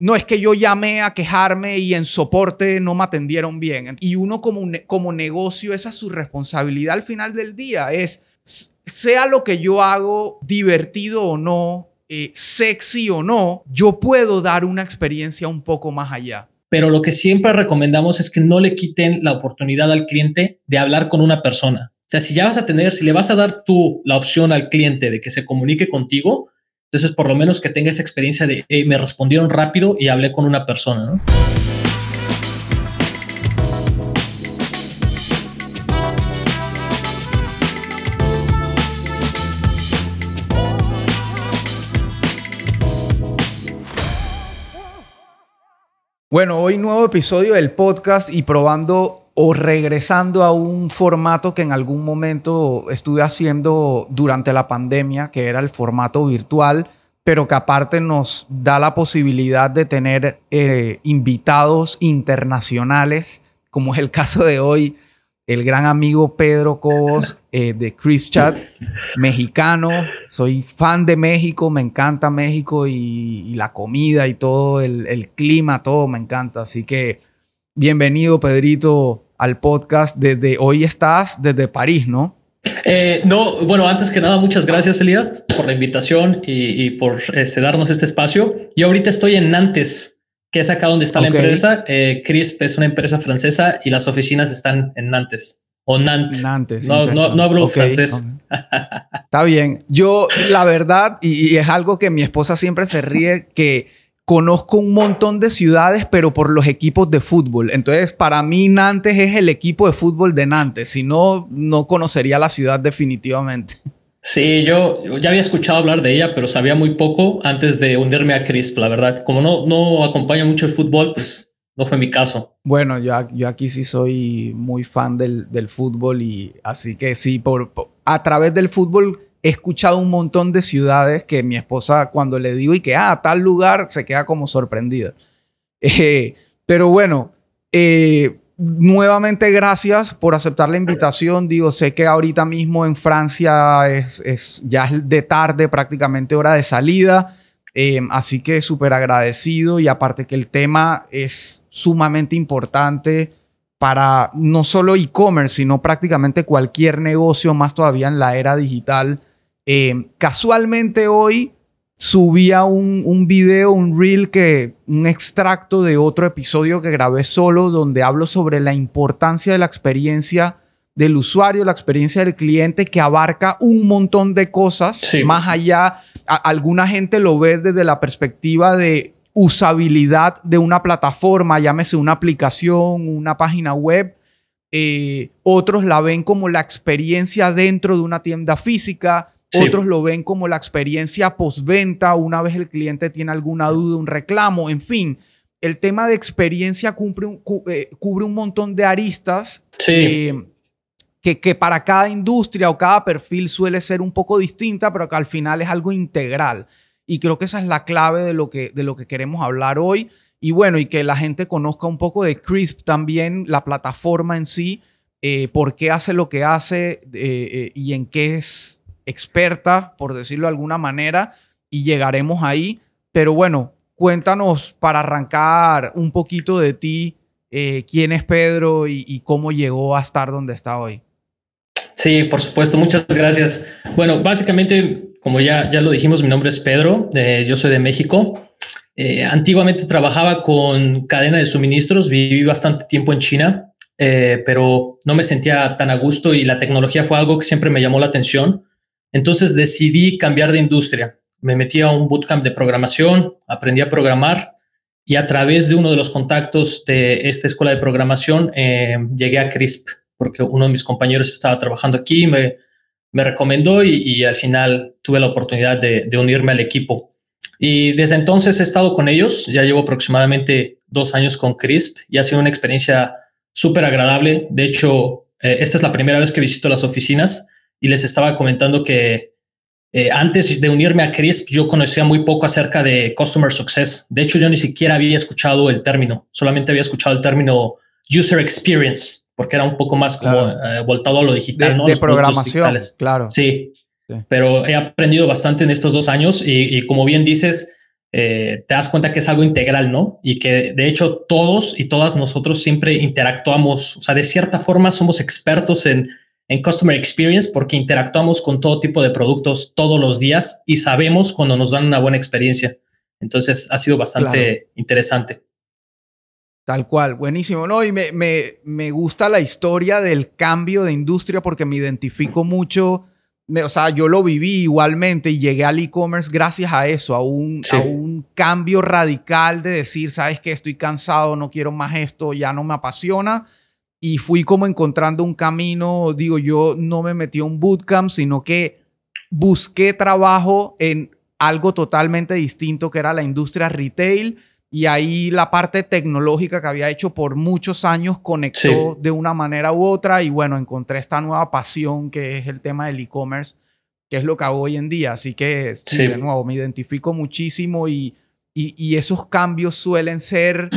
no es que yo llamé a quejarme y en soporte no me atendieron bien. Y uno como, como negocio, esa es su responsabilidad al final del día, es sea lo que yo hago, divertido o no, eh, sexy o no, yo puedo dar una experiencia un poco más allá. Pero lo que siempre recomendamos es que no le quiten la oportunidad al cliente de hablar con una persona. O sea, si ya vas a tener, si le vas a dar tú la opción al cliente de que se comunique contigo, entonces, por lo menos que tenga esa experiencia de me respondieron rápido y hablé con una persona. Bueno, hoy nuevo episodio del podcast y probando o regresando a un formato que en algún momento estuve haciendo durante la pandemia, que era el formato virtual, pero que aparte nos da la posibilidad de tener eh, invitados internacionales, como es el caso de hoy, el gran amigo Pedro Cobos eh, de Chris Chat, mexicano. Soy fan de México, me encanta México y, la comida y todo, el, el clima, todo me encanta. Así que bienvenido, Pedrito, al podcast desde hoy estás desde París, ¿no? Eh, no, bueno, antes que nada, muchas gracias, Elías, por la invitación y, por este, darnos este espacio. Yo ahorita estoy en Nantes, que es acá donde está la empresa. Eh, Crisp es una empresa francesa y las oficinas están en Nantes o Nantes. Nantes. No, no, hablo francés. Está bien. Yo, la verdad, y, es algo que mi esposa siempre se ríe, que conozco un montón de ciudades, pero por los equipos de fútbol. Entonces, para mí Nantes es el equipo de fútbol de Nantes. Si no, no conocería la ciudad definitivamente. Sí, yo, ya había escuchado hablar de ella, pero sabía muy poco antes de unirme a Crisp, la verdad. Como no, no acompaño mucho el fútbol, pues no fue mi caso. Bueno, yo, yo aquí sí soy muy fan del, fútbol y así que sí, por, a través del fútbol he escuchado un montón de ciudades que mi esposa cuando le digo y que, ah, tal lugar, se queda como sorprendida. Eh, pero bueno, eh, nuevamente gracias por aceptar la invitación. Digo, sé que ahorita mismo en Francia es, es ya es de tarde, prácticamente hora de salida. Eh, así que súper agradecido y aparte que el tema es sumamente importante para no solo e-commerce, sino prácticamente cualquier negocio, más todavía en la era digital eh, casualmente hoy subía un, un, video, un reel, que, un extracto de otro episodio que grabé solo, donde hablo sobre la importancia de la experiencia del usuario, la experiencia del cliente, que abarca un montón de cosas, más allá, alguna gente lo ve desde la perspectiva de usabilidad de una plataforma, llámese una aplicación, una página web, eh, otros la ven como la experiencia dentro de una tienda física, otros lo ven como la experiencia postventa, una vez el cliente tiene alguna duda, un reclamo, en fin. El tema de experiencia cubre un, eh, cubre un montón de aristas eh, que, que, para cada industria o cada perfil suele ser un poco distinta, pero que al final es algo integral. Y creo que esa es la clave de lo que, de lo que queremos hablar hoy. Y bueno, y que la gente conozca un poco de Crisp también, la plataforma en sí, eh, por qué hace lo que hace y en qué es experta, por decirlo de alguna manera, y llegaremos ahí. Pero bueno, cuéntanos para arrancar un poquito de ti, eh, quién es Pedro y, cómo llegó a estar donde está hoy. Sí, por supuesto, muchas gracias. Bueno, básicamente, como ya, ya lo dijimos, mi nombre es Pedro, eh, yo soy de México. Eh, antiguamente trabajaba con cadena de suministros, viví bastante tiempo en China, pero no me sentía tan a gusto y la tecnología fue algo que siempre me llamó la atención. Entonces decidí cambiar de industria. Me metí a un bootcamp de programación, aprendí a programar y a través de uno de los contactos de esta escuela de programación eh, llegué a CRISP porque uno de mis compañeros estaba trabajando aquí, me, me recomendó y, al final tuve la oportunidad de, unirme al equipo. Y desde entonces he estado con ellos, ya llevo aproximadamente dos años con CRISP y ha sido una experiencia súper agradable. De hecho, eh, esta es la primera vez que visito las oficinas y les estaba comentando que eh, antes de unirme a CRISP, yo conocía muy poco acerca de Customer Success. De hecho, yo ni siquiera había escuchado el término, solamente había escuchado el término User Experience, porque era un poco más como eh, voltado a lo digital, de, ¿no? De programación, claro. Sí, pero he aprendido bastante en estos dos años y, como bien dices, eh, te das cuenta que es algo integral, ¿no? Y que de hecho todos y todas nosotros siempre interactuamos, o sea, de cierta forma somos expertos en, en Customer Experience porque interactuamos con todo tipo de productos todos los días y sabemos cuando nos dan una buena experiencia. Entonces ha sido bastante interesante. Tal cual, buenísimo, ¿no? Y me, me, me, gusta la historia del cambio de industria porque me identifico mucho o sea, yo lo viví igualmente y llegué al e-commerce gracias a eso, a un, a un cambio radical de decir, sabes que estoy cansado, no quiero más esto, ya no me apasiona. Y fui como encontrando un camino, digo, yo no me metí a un bootcamp, sino que busqué trabajo en algo totalmente distinto que era la industria retail y ahí la parte tecnológica que había hecho por muchos años conectó de una manera u otra y bueno, encontré esta nueva pasión que es el tema del e-commerce, que es lo que hago hoy en día. Así que, sí, de nuevo, me identifico muchísimo y, y, esos cambios suelen ser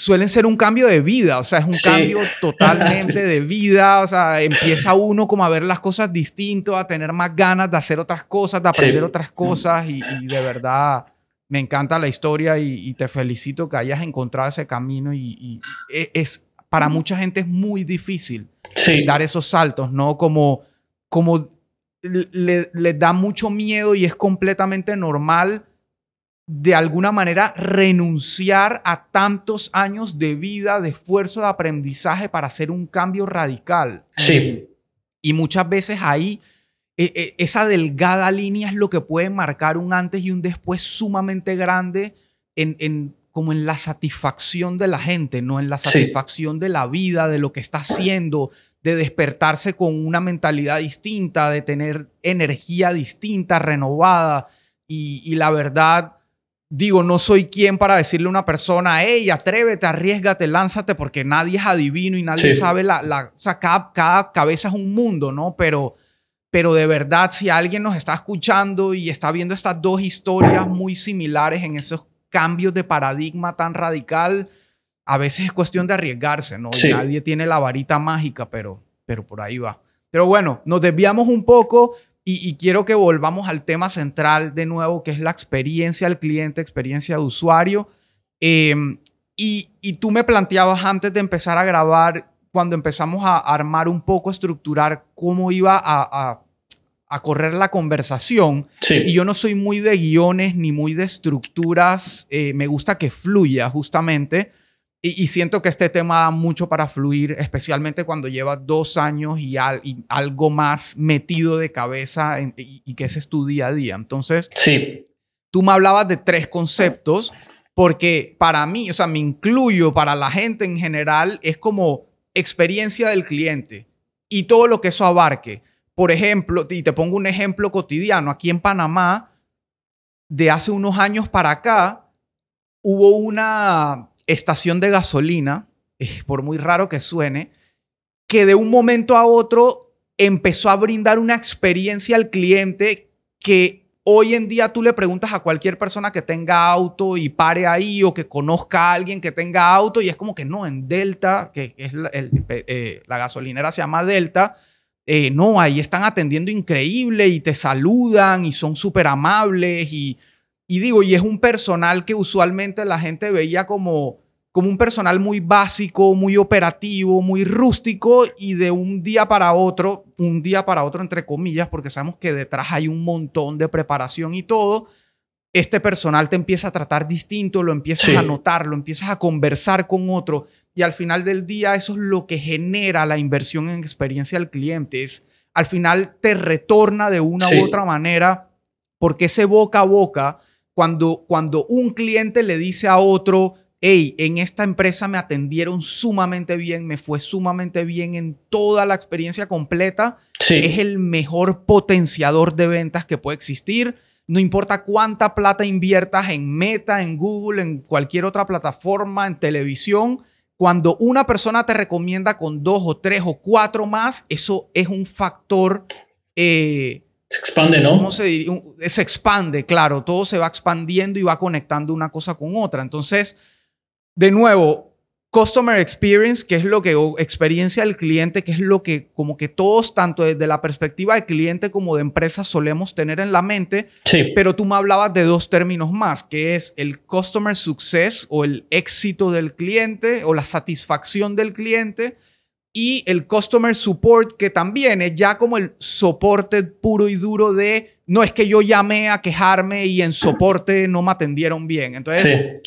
suelen ser un cambio de vida, o sea, es un cambio totalmente de vida, o sea, empieza uno como a ver las cosas distinto, a tener más ganas de hacer otras cosas, de aprender otras cosas y, y de verdad me encanta la historia y, te felicito que hayas encontrado ese camino y, e, es para mucha gente es muy difícil dar esos saltos, ¿no? Como, como le, le, da mucho miedo y es completamente normal de alguna manera renunciar a tantos años de vida, de esfuerzo, de aprendizaje para hacer un cambio radical. Sí. y muchas veces ahí e, e, esa delgada línea es lo que puede marcar un antes y un después sumamente grande en, como en la satisfacción de la gente, no en la satisfacción de la vida, de lo que está haciendo, de despertarse con una mentalidad distinta, de tener energía distinta, renovada. Y, la verdad, digo, no soy quien para decirle a una persona, hey, atrévete, arriesgate, lánzate, porque nadie es adivino y nadie sabe la, la, o sea, cada, cada cabeza es un mundo, ¿no? Pero pero de verdad, si alguien nos está escuchando y está viendo estas dos historias muy similares en esos cambios de paradigma tan radical, a veces es cuestión de arriesgarse, ¿no? Nadie tiene la varita mágica, pero, pero por ahí va. Pero bueno, nos desviamos un poco y, quiero que volvamos al tema central de nuevo, que es la experiencia del cliente, experiencia de usuario. Em, y, y, tú me planteabas antes de empezar a grabar cuando empezamos a armar un poco, estructurar cómo iba a, a, correr la conversación. Y yo no soy muy de guiones ni muy de estructuras. Eh, me gusta que fluya justamente. Y, siento que este tema da mucho para fluir, especialmente cuando lleva dos años y, algo más metido de cabeza y, y, que ese es tu día a día. Entonces, sí. tú me hablabas de tres conceptos, porque para mí, o sea, me incluyo para la gente en general, es como experiencia del cliente y todo lo que eso abarque. Por ejemplo, y te pongo un ejemplo cotidiano, aquí en Panamá, de hace unos años para acá, hubo una estación de gasolina, eh, por muy raro que suene, que de un momento a otro empezó a brindar una experiencia al cliente que Hoy en día tú le preguntas a cualquier persona que tenga auto y pare ahí o que conozca a alguien que tenga auto y es como que no, en Delta, que es la, eh, gasolinera se llama Delta, eh, no, ahí están atendiendo increíble y te saludan y son súper amables y, y digo, y es un personal que usualmente la gente veía como como un personal muy básico, muy operativo, muy rústico y de un día para otro, un día para otro entre comillas, porque sabemos que detrás hay un montón de preparación y todo, este personal te empieza a tratar distinto, lo empiezas a notar, lo empiezas a conversar con otro y al final del día eso es lo que genera la inversión en experiencia del cliente. Es, al final te retorna de una u otra manera porque ese boca a boca, cuando, cuando un cliente le dice a otro, hey, en esta empresa me atendieron sumamente bien, me fue sumamente bien en toda la experiencia completa. Es el mejor potenciador de ventas que puede existir. No importa cuánta plata inviertas en Meta, en Google, en cualquier otra plataforma, en televisión, cuando una persona te recomienda con dos o tres o cuatro más, eso es un factor... Eh, se expande, ¿no? ¿Cómo se diría? Se expande, claro. Todo se va expandiendo y va conectando una cosa con otra. Entonces, de nuevo, customer experience, que es lo que, o experiencia del cliente, que es lo que como que todos, tanto desde la perspectiva del cliente como de empresa, solemos tener en la mente. Sí. Pero tú me hablabas de dos términos más, que es el customer success o el éxito del cliente o la satisfacción del cliente y el customer support, que también es ya como el soporte puro y duro de, no es que yo llamé a quejarme y en soporte no me atendieron bien. Entonces,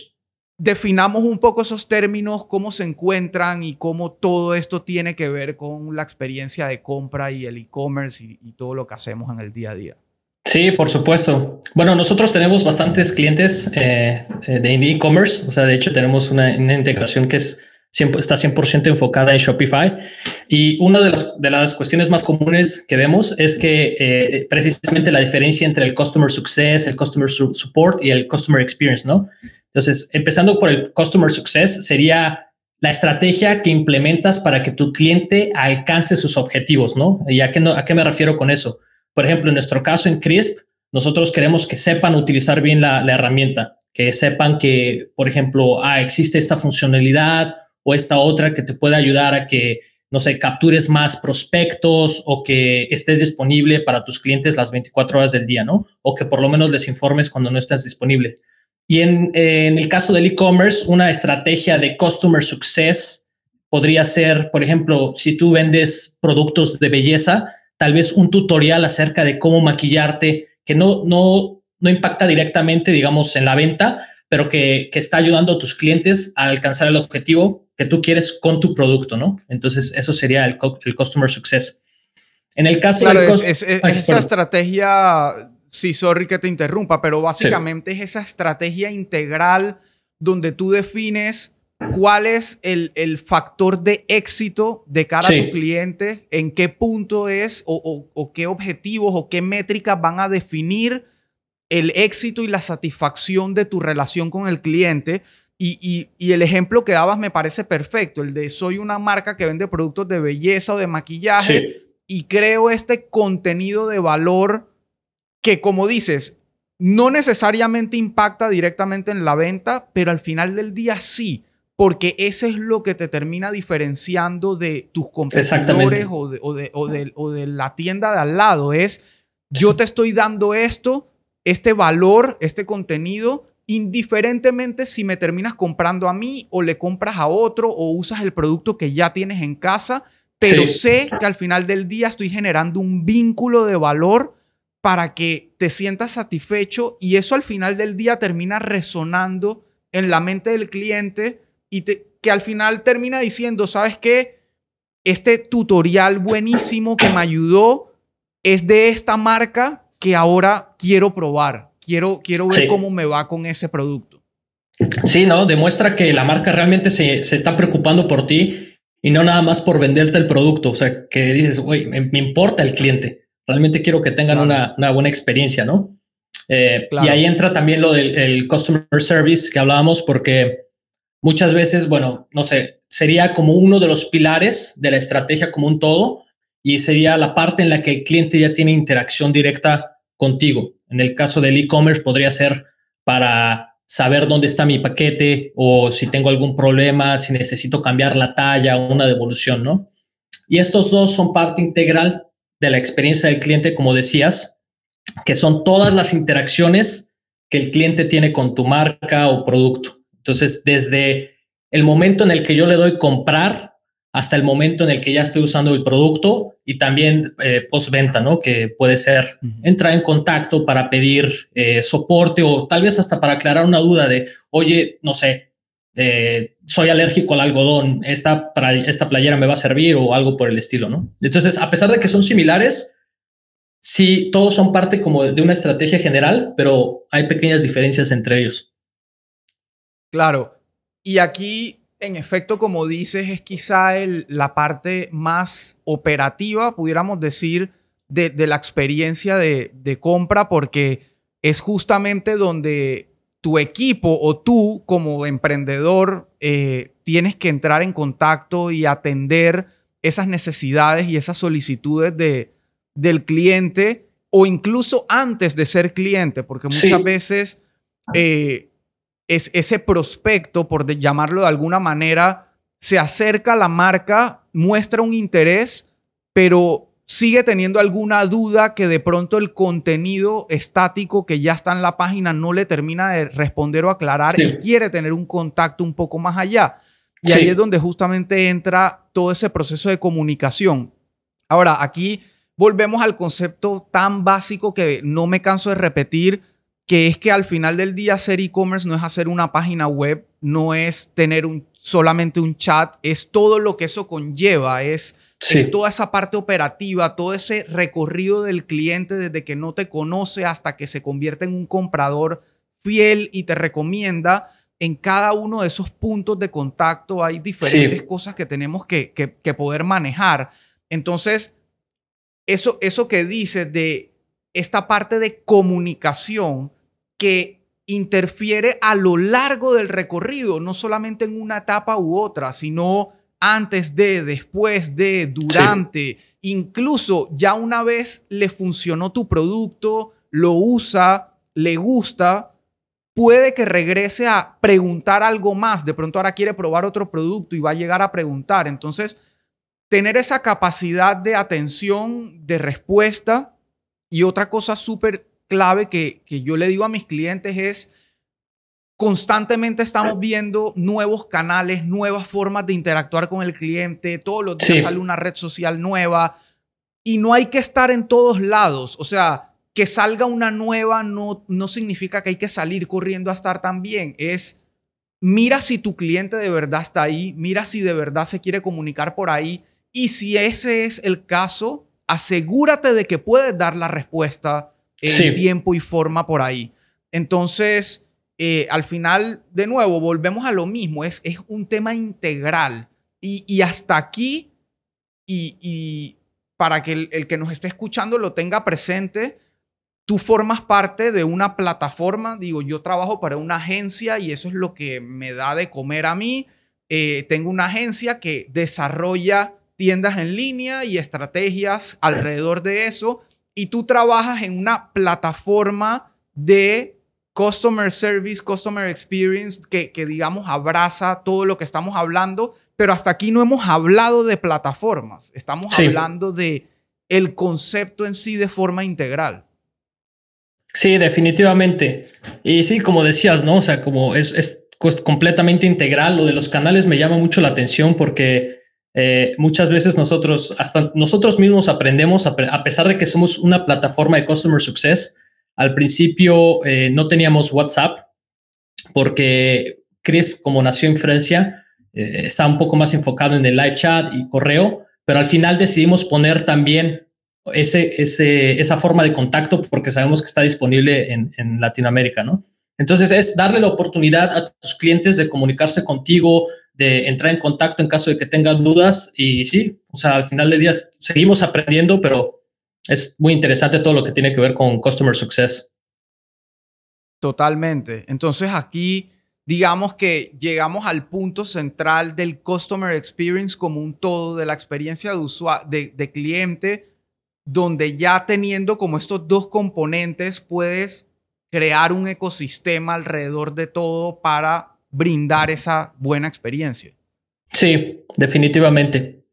definamos un poco esos términos, cómo se encuentran y cómo todo esto tiene que ver con la experiencia de compra y el e-commerce y, todo lo que hacemos en el día a día. Sí, por supuesto. Bueno, nosotros tenemos bastantes clientes eh, de e-commerce, o sea, de hecho tenemos una integración que es está 100% enfocada en Shopify. Y una de las, de las cuestiones más comunes que vemos es que eh, precisamente la diferencia entre el Customer Success, el Customer Support y el Customer Experience, ¿no? Entonces, empezando por el Customer Success, sería la estrategia que implementas para que tu cliente alcance sus objetivos, ¿no? ¿Y a qué, no, a qué me refiero con eso? Por ejemplo, en nuestro caso en CRISP, nosotros queremos que sepan utilizar bien la, la herramienta, que sepan que, por ejemplo, ah, existe esta funcionalidad o esta otra que te puede ayudar a que, no sé, captures más prospectos o que estés disponible para tus clientes las 24 horas del día, ¿no? O que por lo menos les informes cuando no estés disponible. Y en, en el caso del e-commerce, una estrategia de customer success podría ser, por ejemplo, si tú vendes productos de belleza, tal vez un tutorial acerca de cómo maquillarte que no, no, no impacta directamente, digamos, en la venta, pero que, que, está ayudando a tus clientes a alcanzar el objetivo que tú quieres con tu producto, ¿no? Entonces, eso sería el, el customer success. En el caso claro, de es, esa estrategia, sí, sorry que te interrumpa, pero básicamente es esa estrategia integral donde tú defines cuál es el, el factor de éxito de cara a tu cliente, en qué punto es o, o, o qué objetivos o qué métricas van a definir el éxito y la satisfacción de tu relación con el cliente y, el ejemplo que dabas me parece perfecto, el de soy una marca que vende productos de belleza o de maquillaje y creo este contenido de valor que, como dices, no necesariamente impacta directamente en la venta, pero al final del día sí, porque eso es lo que te termina diferenciando de tus competidores o de, o, de, o, de, o de la tienda de al lado. Es, yo te estoy dando esto, este valor, este contenido, indiferentemente si me terminas comprando a mí o le compras a otro o usas el producto que ya tienes en casa, pero sé que al final del día estoy generando un vínculo de valor para que te sientas satisfecho y eso al final del día termina resonando en la mente del cliente y que al final termina diciendo, ¿sabes qué? Este tutorial buenísimo que me ayudó es de esta marca que ahora quiero probar quiero, quiero ver cómo me va con ese producto. Sí, no, demuestra que la marca realmente se, está preocupando por ti y no nada más por venderte el producto. O sea, que dices, güey, me, importa el cliente. Realmente quiero que tengan una, buena experiencia, ¿no? Eh, y ahí entra también lo del customer service que hablábamos, porque muchas veces, bueno, no sé, sería como uno de los pilares de la estrategia como un todo y sería la parte en la que el cliente ya tiene interacción directa contigo. En el caso del e-commerce podría ser para saber dónde está mi paquete o si tengo algún problema, si necesito cambiar la talla o una devolución, ¿no? Y estos dos son parte integral de la experiencia del cliente, como decías, que son todas las interacciones que el cliente tiene con tu marca o producto. Entonces, desde el momento en el que yo le doy comprar hasta el momento en el que ya estoy usando el producto y también eh, postventa, ¿no? Que puede ser entrar en contacto para pedir eh, soporte o tal vez hasta para aclarar una duda de, oye, no sé, eh, soy alérgico al algodón, esta, para, esta playera me va a servir o algo por el estilo, ¿no? Entonces, a pesar de que son similares, sí, todos son parte como de una estrategia general, pero hay pequeñas diferencias entre ellos. Claro. Y aquí en efecto, como dices, es quizá la parte más operativa, pudiéramos decir, de, la experiencia de, compra, porque es justamente donde tu equipo o tú como emprendedor eh, tienes que entrar en contacto y atender esas necesidades y esas solicitudes de, del cliente o incluso antes de ser cliente, porque muchas veces... Eh, es ese prospecto, por llamarlo de alguna manera, se acerca a la marca, muestra un interés, pero sigue teniendo alguna duda que de pronto el contenido estático que ya está en la página no le termina de responder o aclarar y quiere tener un contacto un poco más allá. Y ahí es donde justamente entra todo ese proceso de comunicación. Ahora, aquí volvemos al concepto tan básico que no me canso de repetir, que es que al final del día hacer e-commerce no es hacer una página web, no es tener un, solamente un chat, es todo lo que eso conlleva, es, es toda esa parte operativa, todo ese recorrido del cliente desde que no te conoce hasta que se convierte en un comprador fiel y te recomienda. En cada uno de esos puntos de contacto hay diferentes cosas que tenemos que, que poder manejar. Entonces, eso, eso que dices de esta parte de comunicación que interfiere a lo largo del recorrido, no solamente en una etapa u otra, sino antes de, después de, durante, incluso ya una vez le funcionó tu producto, lo usa, le gusta, puede que regrese a preguntar algo más. De pronto ahora quiere probar otro producto y va a llegar a preguntar. Entonces, tener esa capacidad de atención, de respuesta. Y otra cosa súper clave que, que yo le digo a mis clientes es, constantemente estamos viendo nuevos canales, nuevas formas de interactuar con el cliente, todos los días sale una red social nueva. Y no hay que estar en todos lados, o sea, que salga una nueva no, no significa que hay que salir corriendo a estar también, es mira si tu cliente de verdad está ahí, mira si de verdad se quiere comunicar por ahí. Y si ese es el caso, asegúrate de que puedes dar la respuesta en tiempo y forma por ahí. Entonces, eh, al final, de nuevo, volvemos a lo mismo, es, es un tema integral. Y, hasta aquí, y, para que el, el, que nos esté escuchando lo tenga presente, tú formas parte de una plataforma, digo, yo trabajo para una agencia y eso es lo que me da de comer a mí. Eh, tengo una agencia que desarrolla tiendas en línea y estrategias alrededor de eso. Y tú trabajas en una plataforma de customer service, customer experience, que, que, digamos abraza todo lo que estamos hablando, pero hasta aquí no hemos hablado de plataformas, estamos hablando de el concepto en sí de forma integral. Sí, definitivamente. Y sí, como decías, ¿no? O sea, como es, es completamente integral, lo de los canales me llama mucho la atención porque eh, muchas veces nosotros, hasta nosotros mismos aprendemos, a, pesar de que somos una plataforma de Customer Success, al principio eh, no teníamos WhatsApp porque Chris, como nació en Francia, eh, está un poco más enfocado en el live chat y correo, pero al final decidimos poner también ese, ese, esa forma de contacto porque sabemos que está disponible en, en Latinoamérica, ¿no? Entonces es darle la oportunidad a tus clientes de comunicarse contigo, de entrar en contacto en caso de que tengan dudas y sí, o sea, al final del día seguimos aprendiendo, pero es muy interesante todo lo que tiene que ver con Customer Success. Totalmente. Entonces aquí digamos que llegamos al punto central del Customer Experience como un todo, de la experiencia de, de cliente, donde ya teniendo como estos dos componentes puedes crear un ecosistema alrededor de todo para brindar esa buena experiencia. Sí, definitivamente.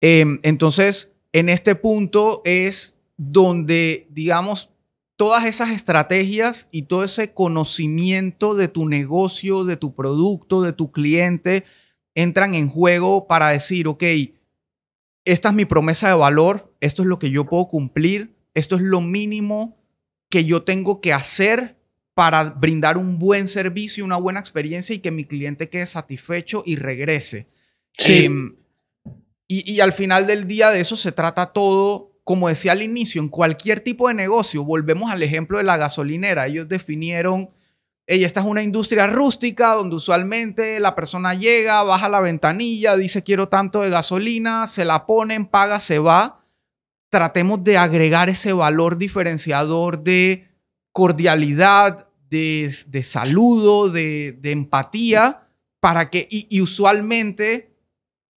Em, entonces, en este punto es donde, digamos, todas esas estrategias y todo ese conocimiento de tu negocio, de tu producto, de tu cliente, entran en juego para decir, ok, esta es mi promesa de valor, esto es lo que yo puedo cumplir, esto es lo mínimo que yo tengo que hacer para brindar un buen servicio, una buena experiencia y que mi cliente quede satisfecho y regrese. Em, y, y, al final del día de eso se trata todo, como decía al inicio, en cualquier tipo de negocio. Volvemos al ejemplo de la gasolinera. Ellos definieron, ella esta es una industria rústica donde usualmente la persona llega, baja la ventanilla, dice quiero tanto de gasolina, se la ponen, paga, se va tratemos de agregar ese valor diferenciador de cordialidad, de, saludo, de, empatía, para que, y, usualmente,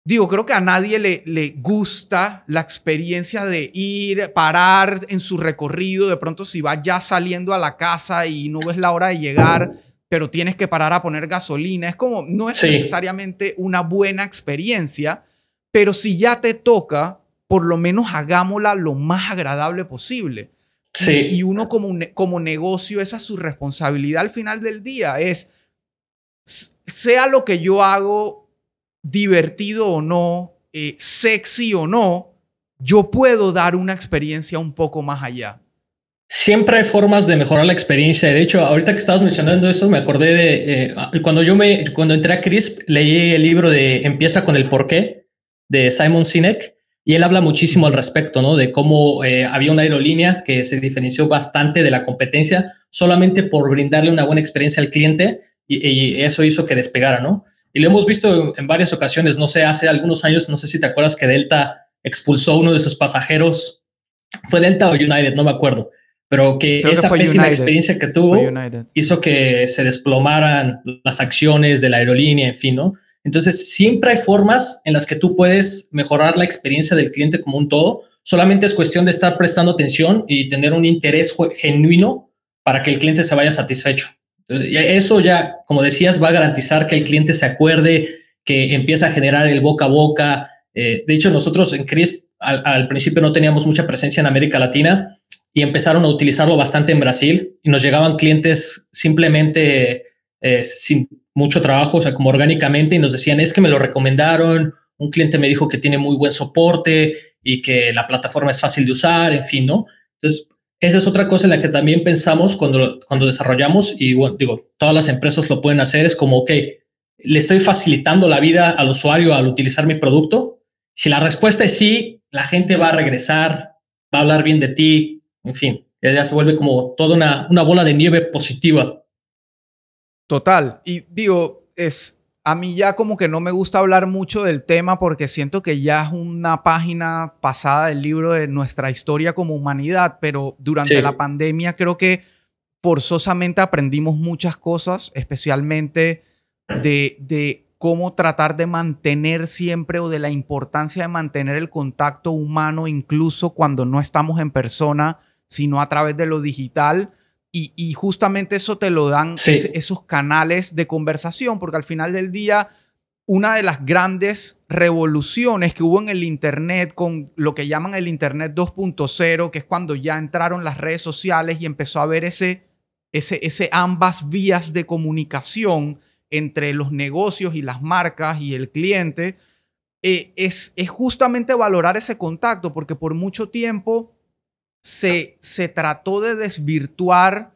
digo, creo que a nadie le, le gusta la experiencia de ir, parar en su recorrido, de pronto si va ya saliendo a la casa y no ves la hora de llegar, pero tienes que parar a poner gasolina. Es como, no es necesariamente una buena experiencia, pero si ya te toca, por lo menos hagámosla lo más agradable posible. Sí. Y, uno como, como negocio, esa es su responsabilidad al final del día, es, sea lo que yo hago, divertido o no, eh, sexy o no, yo puedo dar una experiencia un poco más allá. Siempre hay formas de mejorar la experiencia. De hecho, ahorita que estabas mencionando eso, me acordé de eh, cuando yo me, cuando entré a CRISP, leí el libro de Empieza con el porqué de Simon Sinek y él habla muchísimo al respecto, ¿no? De cómo eh, había una aerolínea que se diferenció bastante de la competencia solamente por brindarle una buena experiencia al cliente y, eso hizo que despegara, ¿no? Y lo hemos visto en varias ocasiones, no sé, hace algunos años, no sé si te acuerdas que Delta expulsó uno de sus pasajeros, fue Delta o United, no me acuerdo, pero que esa pésima experiencia que tuvo hizo que se desplomaran las acciones de la aerolínea, en fin, ¿no? Entonces, siempre hay formas en las que tú puedes mejorar la experiencia del cliente como un todo. Solamente es cuestión de estar prestando atención y tener un interés genuino para que el cliente se vaya satisfecho. Eso ya, como decías, va a garantizar que el cliente se acuerde, que empieza a generar el boca a boca. Eh, de hecho, nosotros en CRISP al, principio no teníamos mucha presencia en América Latina y empezaron a utilizarlo bastante en Brasil y nos llegaban clientes simplemente eh, sin mucho trabajo, o sea, como orgánicamente y nos decían, es que me lo recomendaron, un cliente me dijo que tiene muy buen soporte y que la plataforma es fácil de usar, en fin, ¿no? Entonces, esa es otra cosa en la que también pensamos cuando, cuando desarrollamos y bueno, digo, todas las empresas lo pueden hacer, es como, ok, le estoy facilitando la vida al usuario al utilizar mi producto. Si la respuesta es sí, la gente va a regresar, va a hablar bien de ti, en fin, ya se vuelve como toda una, una bola de nieve positiva. Total. Y digo, es, a mí ya como que no me gusta hablar mucho del tema porque siento que ya es una página pasada del libro de nuestra historia como humanidad, pero durante la pandemia creo que forzosamente aprendimos muchas cosas, especialmente de, de cómo tratar de mantener siempre o de la importancia de mantener el contacto humano incluso cuando no estamos en persona, sino a través de lo digital y, justamente eso te lo dan esos canales de conversación, porque al final del día, una de las grandes revoluciones que hubo en el Internet con lo que llaman el Internet 2.0, que es cuando ya entraron las redes sociales y empezó a haber ese, ese, ese ambas vías de comunicación entre los negocios y las marcas y el cliente, eh, es, es justamente valorar ese contacto, porque por mucho tiempo se, se trató de desvirtuar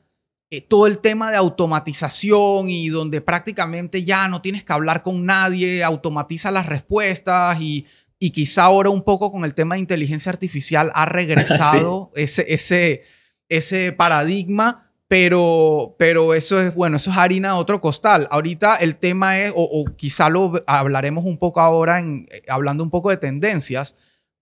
eh, todo el tema de automatización y donde prácticamente ya no tienes que hablar con nadie, automatiza las respuestas y, y quizá ahora un poco con el tema de inteligencia artificial ha regresado ese, ese, ese paradigma. Pero, pero eso es, bueno, eso es harina de otro costal. Ahorita el tema es, o, o quizá lo hablaremos un poco ahora, en, eh, hablando un poco de tendencias,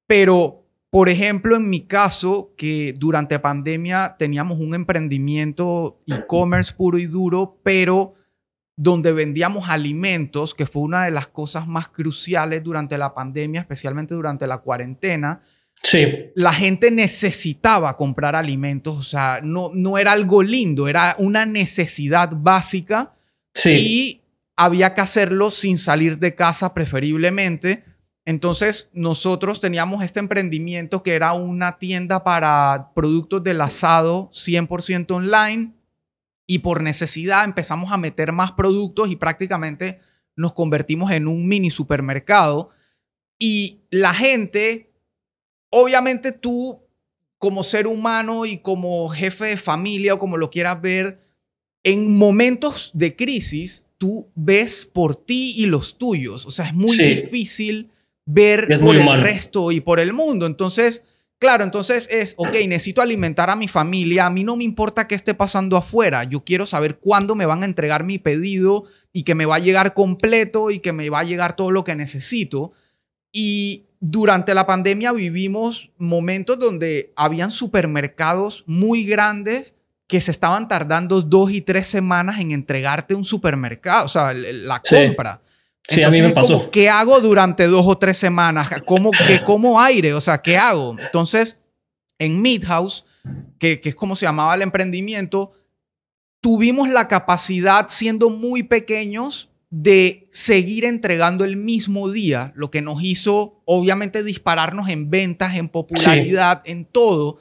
pero por ejemplo, en mi caso, que durante pandemia teníamos un emprendimiento e-commerce puro y duro, pero donde vendíamos alimentos, que fue una de las cosas más cruciales durante la pandemia, especialmente durante la cuarentena. Sí. La gente necesitaba comprar alimentos, o sea, no, no era algo lindo, era una necesidad básica. Sí. Y había que hacerlo sin salir de casa preferiblemente entonces, nosotros teníamos este emprendimiento que era una tienda para productos del asado 100% online y por necesidad empezamos a meter más productos y prácticamente nos convertimos en un mini supermercado. Y la gente, obviamente tú como ser humano y como jefe de familia o como lo quieras ver, en momentos de crisis, tú ves por ti y los tuyos. O sea, es muy difícil ver por el resto y por el mundo. Entonces, claro, entonces es, ok, necesito alimentar a mi familia, a mí no me importa qué esté pasando afuera, yo quiero saber cuándo me van a entregar mi pedido y que me va a llegar completo y que me va a llegar todo lo que necesito. Y durante la pandemia vivimos momentos donde habían supermercados muy grandes que se estaban tardando dos y tres semanas en entregarte un supermercado, o sea, la compra. Sí, a mí me pasó. ¿Qué hago durante dos o tres semanas? ¿Cómo, que, ¿Cómo aire? O sea, ¿qué hago? Entonces, en Midhouse, que, que es como se llamaba el emprendimiento, tuvimos la capacidad, siendo muy pequeños, de seguir entregando el mismo día, lo que nos hizo obviamente dispararnos en ventas, en popularidad, en todo.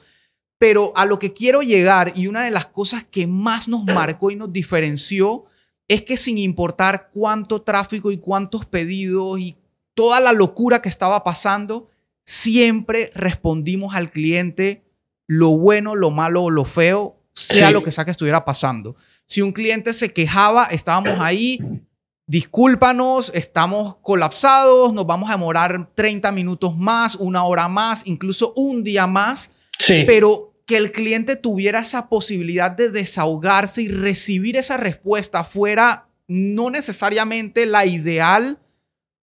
Pero a lo que quiero llegar y una de las cosas que más nos marcó y nos diferenció es que sin importar cuánto tráfico y cuántos pedidos y toda la locura que estaba pasando, siempre respondimos al cliente lo bueno, lo malo o lo feo, sea lo que sea que estuviera pasando. Si un cliente se quejaba, estábamos ahí, discúlpanos, estamos colapsados, nos vamos a demorar 30 minutos más, una hora más, incluso un día más. Sí. Pero que el cliente tuviera esa posibilidad de desahogarse y recibir esa respuesta fuera no necesariamente la ideal,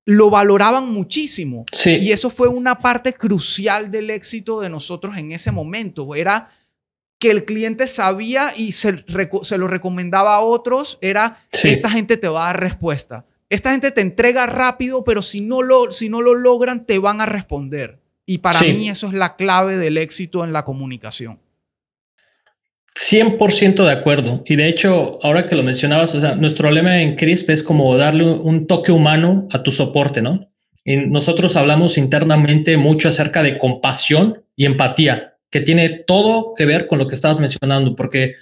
lo valoraban muchísimo. Y eso fue una parte crucial del éxito de nosotros en ese momento. Era que el cliente sabía y se, se lo recomendaba a otros, era, esta gente te va a dar respuesta. Esta gente te entrega rápido, pero si no lo, si no lo logran, te van a responder. Y para mí eso es la clave del éxito en la comunicación. 100% de acuerdo. Y de hecho, ahora que lo mencionabas, nuestro lema en CRISP es como darle un toque humano a tu soporte, ¿no? Y nosotros hablamos internamente mucho acerca de compasión y empatía, que tiene todo que ver con lo que estabas mencionando, porque,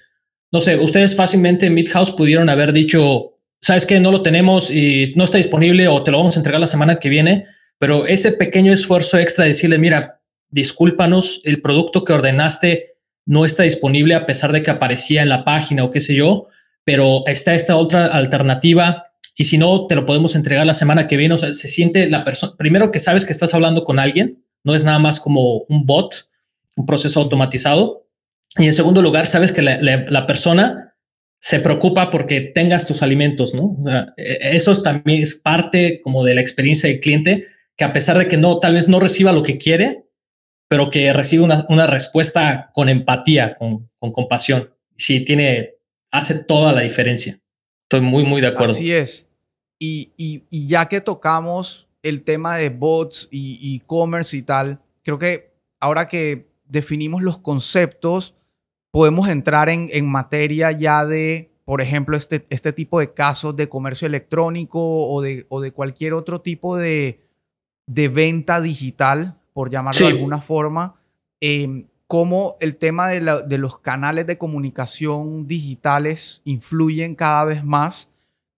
no sé, ustedes fácilmente en Midhouse pudieron haber dicho, sabes que no lo tenemos y no está disponible o te lo vamos a entregar la semana que viene, pero ese pequeño esfuerzo extra de decirle, mira, discúlpanos, el producto que ordenaste no está disponible a pesar de que aparecía en la página o qué sé yo, pero está esta otra alternativa y si no, te lo podemos entregar la semana que viene. O sea, se siente la persona, primero que sabes que estás hablando con alguien, no es nada más como un bot, un proceso automatizado. Y en segundo lugar, sabes que la, persona se preocupa porque tengas tus alimentos, ¿no? E, eso también es parte como de la experiencia del cliente, a pesar de que no, tal vez no reciba lo que quiere, pero que recibe una, respuesta con empatía, con, compasión. Sí, tiene, hace toda la diferencia. Estoy muy, muy de acuerdo. Así es. Y, ya que tocamos el tema de bots y e-commerce y tal, creo que ahora que definimos los conceptos, podemos entrar en, materia ya de, por ejemplo, este, este tipo de casos de comercio electrónico o de, o de cualquier otro tipo de, de venta digital por llamarlo de alguna forma, eh, cómo el tema de, los canales de comunicación digitales influyen cada vez más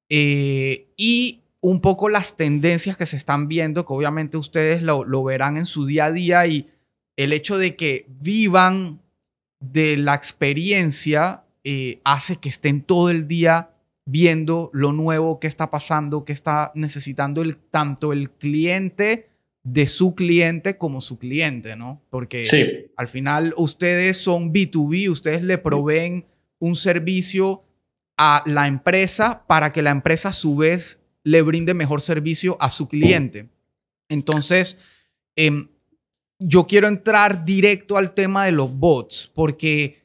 eh, y un poco las tendencias que se están viendo, que obviamente ustedes lo, verán en su día a día y el hecho de que vivan de la experiencia eh, hace que estén todo el día viendo lo nuevo que está pasando, que está necesitando el, tanto el cliente de su cliente como su cliente, ¿no? Porque al final ustedes son B2B, ustedes le proveen un servicio a la empresa para que la empresa a su vez le brinde mejor servicio a su cliente. Entonces, em, yo quiero entrar directo al tema de los bots, porque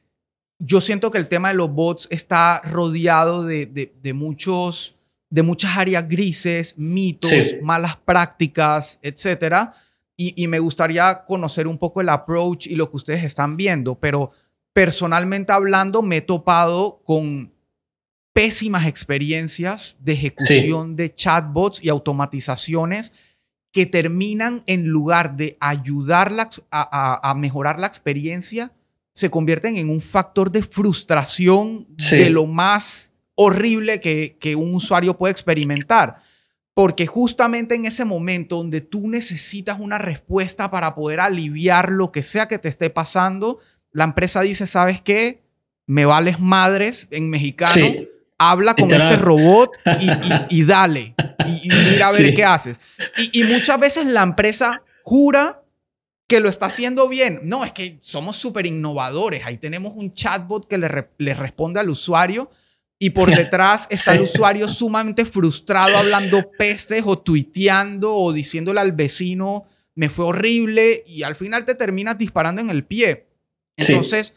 yo siento que el tema de los bots está rodeado de muchos de muchas áreas grises, mitos, malas prácticas, etcétera. Y, me gustaría conocer un poco el approach y lo que ustedes están viendo, pero personalmente hablando me he topado con pésimas experiencias de ejecución de chatbots y automatizaciones que terminan en lugar de ayudar a, mejorar la experiencia, se convierten en un factor de frustración de lo más horrible que, un usuario puede experimentar. Porque justamente en ese momento donde tú necesitas una respuesta para poder aliviar lo que sea que te esté pasando, la empresa dice, ¿sabes qué? Me vales madres en mexicano. Habla con este robot y, dale. Y, mira a ver qué haces. Y, muchas veces la empresa jura que lo está haciendo bien. No, es que somos súper innovadores. Ahí tenemos un chatbot que le, le responde al usuario y por detrás está el usuario sumamente frustrado hablando pestes o tuiteando o diciéndole al vecino, me fue horrible y al final te terminas disparando en el pie. Entonces,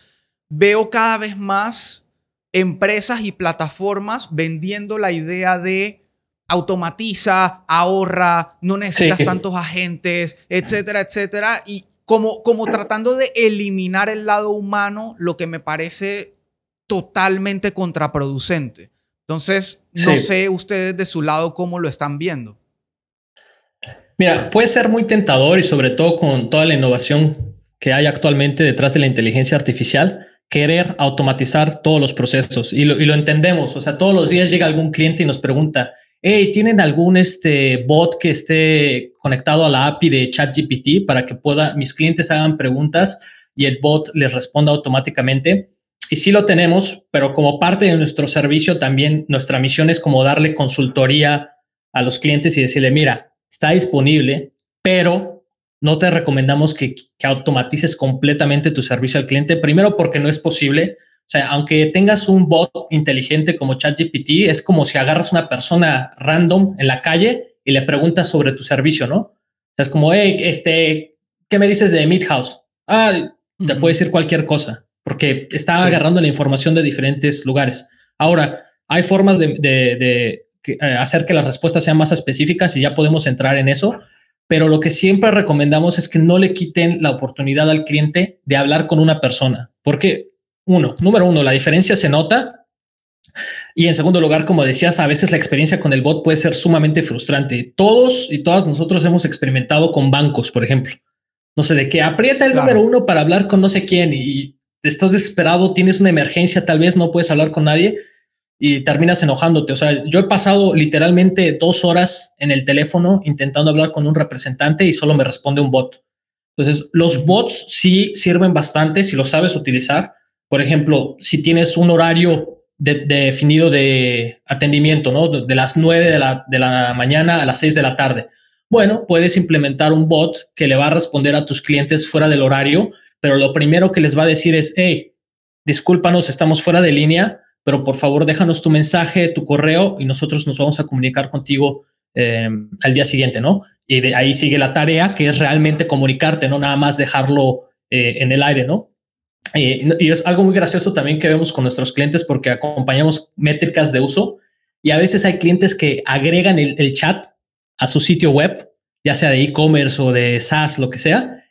veo cada vez más empresas y plataformas vendiendo la idea de automatiza, ahorra, no necesitas tantos agentes, etcétera, etcétera. Y como, como tratando de eliminar el lado humano, lo que me parece totalmente contraproducente. Entonces, no sé ustedes de su lado cómo lo están viendo. Mira, puede ser muy tentador y sobre todo con toda la innovación que hay actualmente detrás de la inteligencia artificial, querer automatizar todos los procesos y lo, y lo entendemos. O sea, todos los días llega algún cliente y nos pregunta, hey, ¿tienen algún este bot que esté conectado a la API de ChatGPT para que pueda mis clientes hagan preguntas y el bot les responda automáticamente? Y sí lo tenemos, pero como parte de nuestro servicio también nuestra misión es como darle consultoría a los clientes y decirle, mira, está disponible, pero no te recomendamos que, automatices completamente tu servicio al cliente. Primero, porque no es posible. O sea, aunque tengas un bot inteligente como ChatGPT, es como si agarras una persona random en la calle y le preguntas sobre tu servicio, ¿no? O sea, es como, hey, este, ¿qué me dices de Midhouse? Ah, te puede decir cualquier cosa, porque está agarrando la información de diferentes lugares. Ahora, hay formas de, eh, hacer que las respuestas sean más específicas y ya podemos entrar en eso. Pero lo que siempre recomendamos es que no le quiten la oportunidad al cliente de hablar con una persona. Porque, uno, número uno, la diferencia se nota. Y en segundo lugar, como decías, a veces la experiencia con el bot puede ser sumamente frustrante. Todos y todas nosotros hemos experimentado con bancos, por ejemplo. No sé, de que aprieta el número uno para hablar con no sé quién y estás desesperado, tienes una emergencia, tal vez no puedes hablar con nadie y terminas enojándote. O sea, yo he pasado literalmente dos horas en el teléfono intentando hablar con un representante y solo me responde un bot. Entonces, los bots sí sirven bastante si lo sabes utilizar. Por ejemplo, si tienes un horario definido de atendimiento, ¿no? De, las 9 de la, mañana a las 6 de la tarde. Bueno, puedes implementar un bot que le va a responder a tus clientes fuera del horario, pero lo primero que les va a decir es, hey, discúlpanos, estamos fuera de línea, pero por favor déjanos tu mensaje, tu correo y nosotros nos vamos a comunicar contigo eh, al día siguiente, ¿no? Y de ahí sigue la tarea, que es realmente comunicarte, no nada más dejarlo eh, en el aire, ¿no? Y es algo muy gracioso también que vemos con nuestros clientes porque acompañamos métricas de uso y a veces hay clientes que agregan el, el chat a su sitio web, ya sea de e-commerce o de SaaS, lo que sea,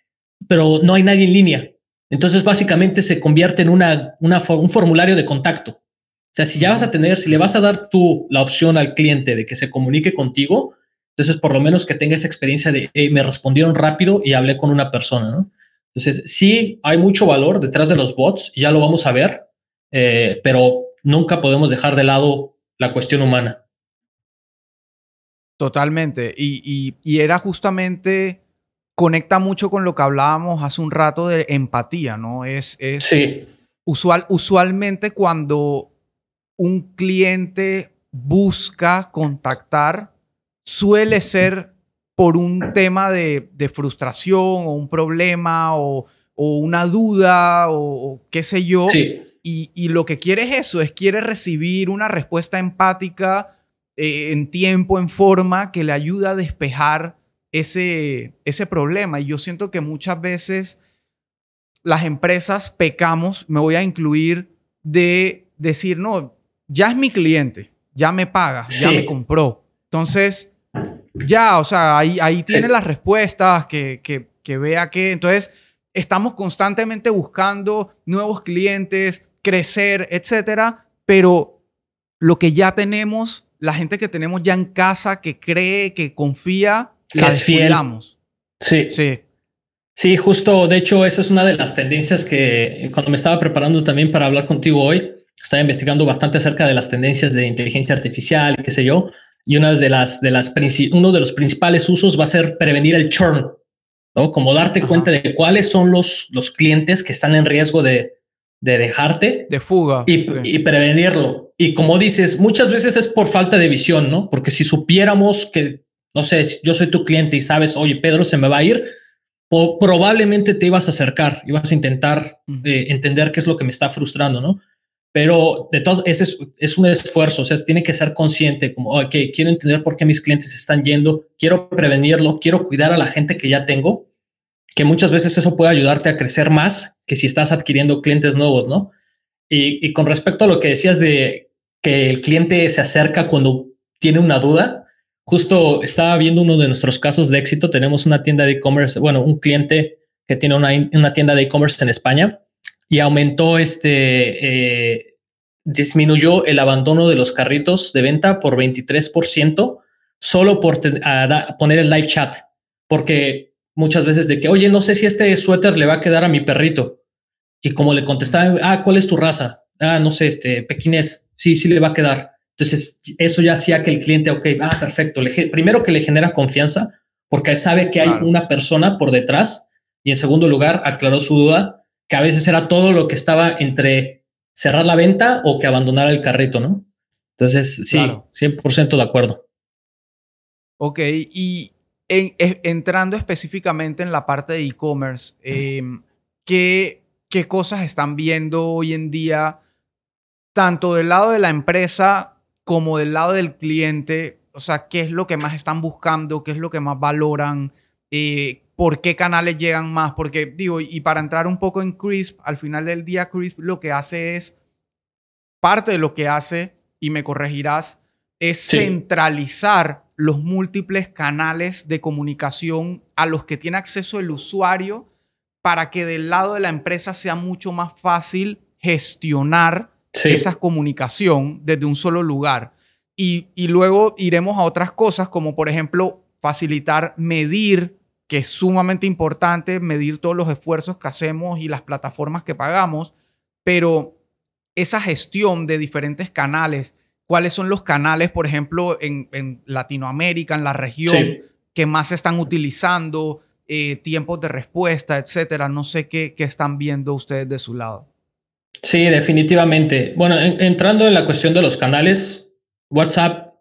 pero no hay nadie en línea. Entonces básicamente se convierte en una, una un formulario de contacto. O sea, si ya vas a tener, si le vas a dar tú la opción al cliente de que se comunique contigo, entonces por lo menos que tenga esa experiencia de me respondieron rápido y hablé con una persona, ¿no? Entonces, sí hay mucho valor detrás de los bots, ya lo vamos a ver, eh, pero nunca podemos dejar de lado la cuestión humana. Totalmente. Y, era justamente, conecta mucho con lo que hablábamos hace un rato de empatía, ¿no? Es, es sí. usual, usualmente cuando un cliente busca contactar suele ser por un tema de, frustración o un problema o, una duda o, qué sé yo. Y, lo que quiere es eso, es quiere recibir una respuesta empática eh, en tiempo, en forma, que le ayuda a despejar ese, ese problema. Y yo siento que muchas veces las empresas pecamos, me voy a incluir, de decir, no, ya es mi cliente, ya me paga, ya me compró. Entonces, ya, o sea, ahí, ahí tiene las respuestas, que, que, que vea que. Entonces, estamos constantemente buscando nuevos clientes, crecer, etcétera, pero lo que ya tenemos, la gente que tenemos ya en casa, que cree, que confía, la es Sí. Sí. Sí, justo, de hecho, esa es una de las tendencias que cuando me estaba preparando también para hablar contigo hoy, estaba investigando bastante acerca de las tendencias de inteligencia artificial, qué sé yo, y una de las, de las uno de los principales usos va a ser prevenir el churn, ¿no? Como darte cuenta de cuáles son los, los clientes que están en riesgo de, de dejarte. De fuga. Y, y, prevenirlo. Y como dices, muchas veces es por falta de visión, ¿no? Porque si supiéramos que, no sé, yo soy tu cliente y sabes, oye, Pedro se me va a ir, probablemente te ibas a acercar, ibas a intentar eh, entender qué es lo que me está frustrando, ¿no? Pero de todos, ese es, un esfuerzo, o sea, tiene que ser consciente, como, ok, quiero entender por qué mis clientes están yendo, quiero prevenirlo, quiero cuidar a la gente que ya tengo, que muchas veces eso puede ayudarte a crecer más que si estás adquiriendo clientes nuevos, ¿no? Y, con respecto a lo que decías de que el cliente se acerca cuando tiene una duda, justo estaba viendo uno de nuestros casos de éxito, tenemos una tienda de e-commerce, bueno, un cliente que tiene una, una tienda de e-commerce en España y aumentó este, eh, disminuyó el abandono de los carritos de venta por 23% solo por poner el live chat, porque muchas veces de que, oye, no sé si este suéter le va a quedar a mi perrito. Y como le contestaba, ah, ¿cuál es tu raza? Ah, no sé, este, pequinés. Sí, sí le va a quedar. Entonces, eso ya hacía que el cliente, ok, ah, perfecto. primero que le genera confianza, porque sabe que hay una persona por detrás. Y en segundo lugar, aclaró su duda, que a veces era todo lo que estaba entre cerrar la venta o que abandonar el carrito, ¿no? Entonces, sí, 100% de acuerdo. Ok, y e, entrando específicamente en la parte de e-commerce, em, ¿qué, ¿qué cosas están viendo hoy en día, tanto del lado de la empresa como del lado del cliente? O sea, ¿qué es lo que más están buscando? ¿Qué es lo que más valoran? Eh, ¿Por qué canales llegan más? Porque digo, y para entrar un poco en Crisp, al final del día Crisp lo que hace es, parte de lo que hace, y me corregirás, es centralizar los múltiples canales de comunicación a los que tiene acceso el usuario para que del lado de la empresa sea mucho más fácil gestionar esa comunicación desde un solo lugar. Y, y, luego iremos a otras cosas como por ejemplo facilitar medir, que es sumamente importante, medir todos los esfuerzos que hacemos y las plataformas que pagamos, pero esa gestión de diferentes canales cuáles son los canales, por ejemplo, en, Latinoamérica, en la región, que más se están utilizando, eh, tiempos de respuesta, etcétera. No sé qué, están viendo ustedes de su lado. Sí, definitivamente. Bueno, entrando en la cuestión de los canales, WhatsApp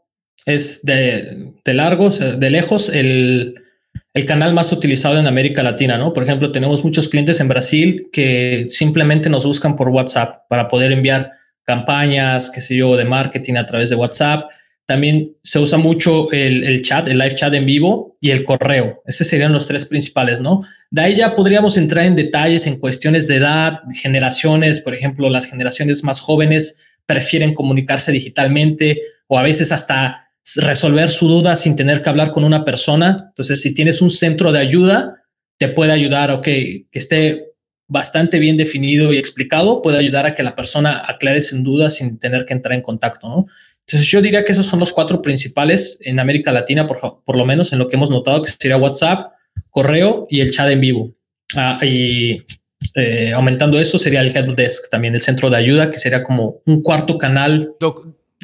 es de, de largo, de lejos, el, el canal más utilizado en América Latina, ¿no? Por ejemplo, tenemos muchos clientes en Brasil que simplemente nos buscan por WhatsApp para poder enviar campañas, qué sé yo, de marketing a través de WhatsApp. También se usa mucho el, chat, el live chat en vivo y el correo. Esos serían los tres principales, ¿no? De ahí ya podríamos entrar en detalles en cuestiones de edad, generaciones. Por ejemplo, las generaciones más jóvenes prefieren comunicarse digitalmente o a veces hasta resolver su duda sin tener que hablar con una persona. Entonces, si tienes un centro de ayuda, te puede ayudar, ok, que esté bastante bien definido y explicado puede ayudar a que la persona aclare sin duda sin tener que entrar en contacto. Entonces yo diría que esos son los cuatro principales en América Latina, por, por lo menos en lo que hemos notado, que sería WhatsApp, correo y el chat en vivo. Ah, y eh, aumentando eso sería el help desk, también el centro de ayuda, que sería como un cuarto canal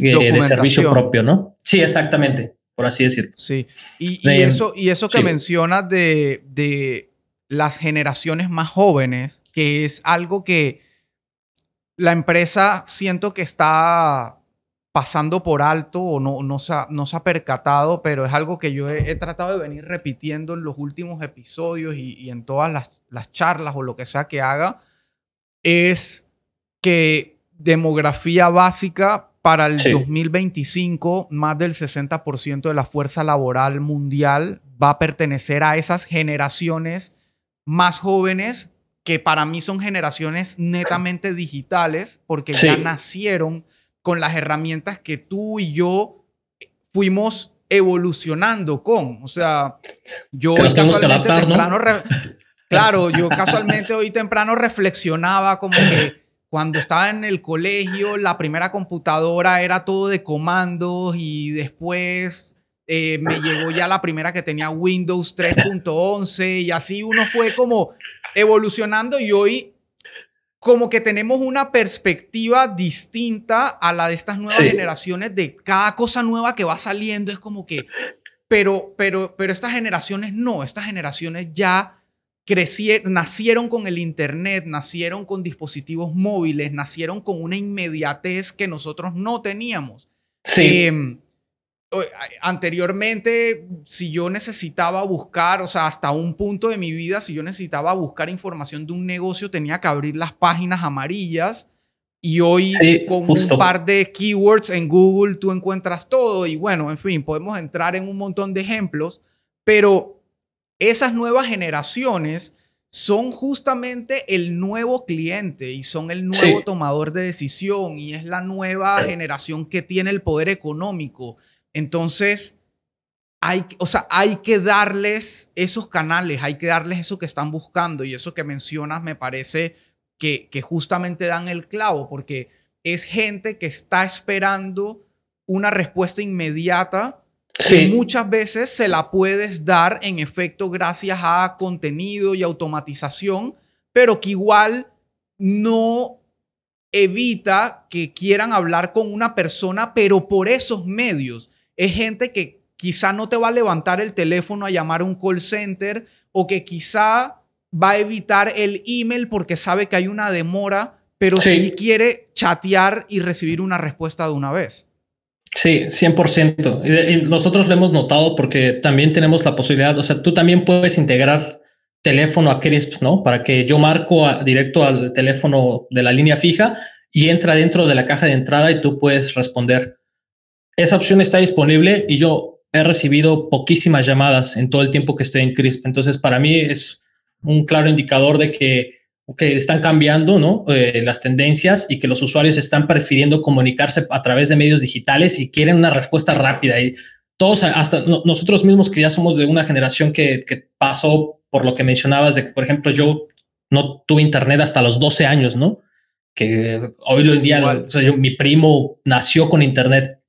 eh, de servicio propio, ¿no? Sí, exactamente, por así decirlo. Sí, y, eso, y eso que mencionas de, de las generaciones más jóvenes, que es algo que la empresa siento que está pasando por alto o no, no, se, ha, no se ha percatado, pero es algo que yo he, tratado de venir repitiendo en los últimos episodios y, en todas las, charlas o lo que sea que haga, es que demografía básica para el 2025, más del 60% de la fuerza laboral mundial va a pertenecer a esas generaciones más jóvenes que para mí son generaciones netamente digitales porque ya nacieron con las herramientas que tú y yo fuimos evolucionando con. O sea, yo casualmente temprano, claro, yo casualmente hoy temprano reflexionaba como que cuando estaba en el colegio, la primera computadora era todo de comandos y después eh, me llegó ya la primera que tenía Windows 3.11 y así uno fue como evolucionando y hoy como que tenemos una perspectiva distinta a la de estas nuevas generaciones de cada cosa nueva que va saliendo es como que pero pero pero estas generaciones no, estas generaciones ya crecieron, nacieron con el internet, nacieron con dispositivos móviles, nacieron con una inmediatez que nosotros no teníamos. Sí. Em, anteriormente, si yo necesitaba buscar, o sea, hasta un punto de mi vida, si yo necesitaba buscar información de un negocio, tenía que abrir las páginas amarillas. Y hoy con un par de keywords en Google tú encuentras todo. Y bueno, en fin, podemos entrar en un montón de ejemplos, pero esas nuevas generaciones son justamente el nuevo cliente y son el nuevo tomador de decisión y es la nueva generación que tiene el poder económico entonces, hay, o sea, hay que darles esos canales, hay que darles eso que están buscando y eso que mencionas me parece que, que justamente dan el clavo, porque es gente que está esperando una respuesta inmediata. Sí. muchas veces se la puedes dar en efecto gracias a contenido y automatización, pero que igual no evita que quieran hablar con una persona, pero por esos medios. Es gente que quizá no te va a levantar el teléfono a llamar a un call center o que quizá va a evitar el email porque sabe que hay una demora, pero sí, quiere chatear y recibir una respuesta de una vez. Sí, 100%. Y nosotros lo hemos notado porque también tenemos la posibilidad, o sea, tú también puedes integrar teléfono a Crisp, ¿no? Para que yo marco directo al teléfono de la línea fija y entra dentro de la caja de entrada y tú puedes responder. Esa opción está disponible y yo he recibido poquísimas llamadas en todo el tiempo que estoy en Crisp. Entonces, para mí es un claro indicador de que, que están cambiando ¿no? Eh, las tendencias y que los usuarios están prefiriendo comunicarse a través de medios digitales y quieren una respuesta rápida. Y todos, hasta nosotros mismos que ya somos de una generación que, que pasó por lo que mencionabas de que, por ejemplo, yo no tuve internet hasta los 12 años, ¿no? Que hoy en día mi primo nació con internet.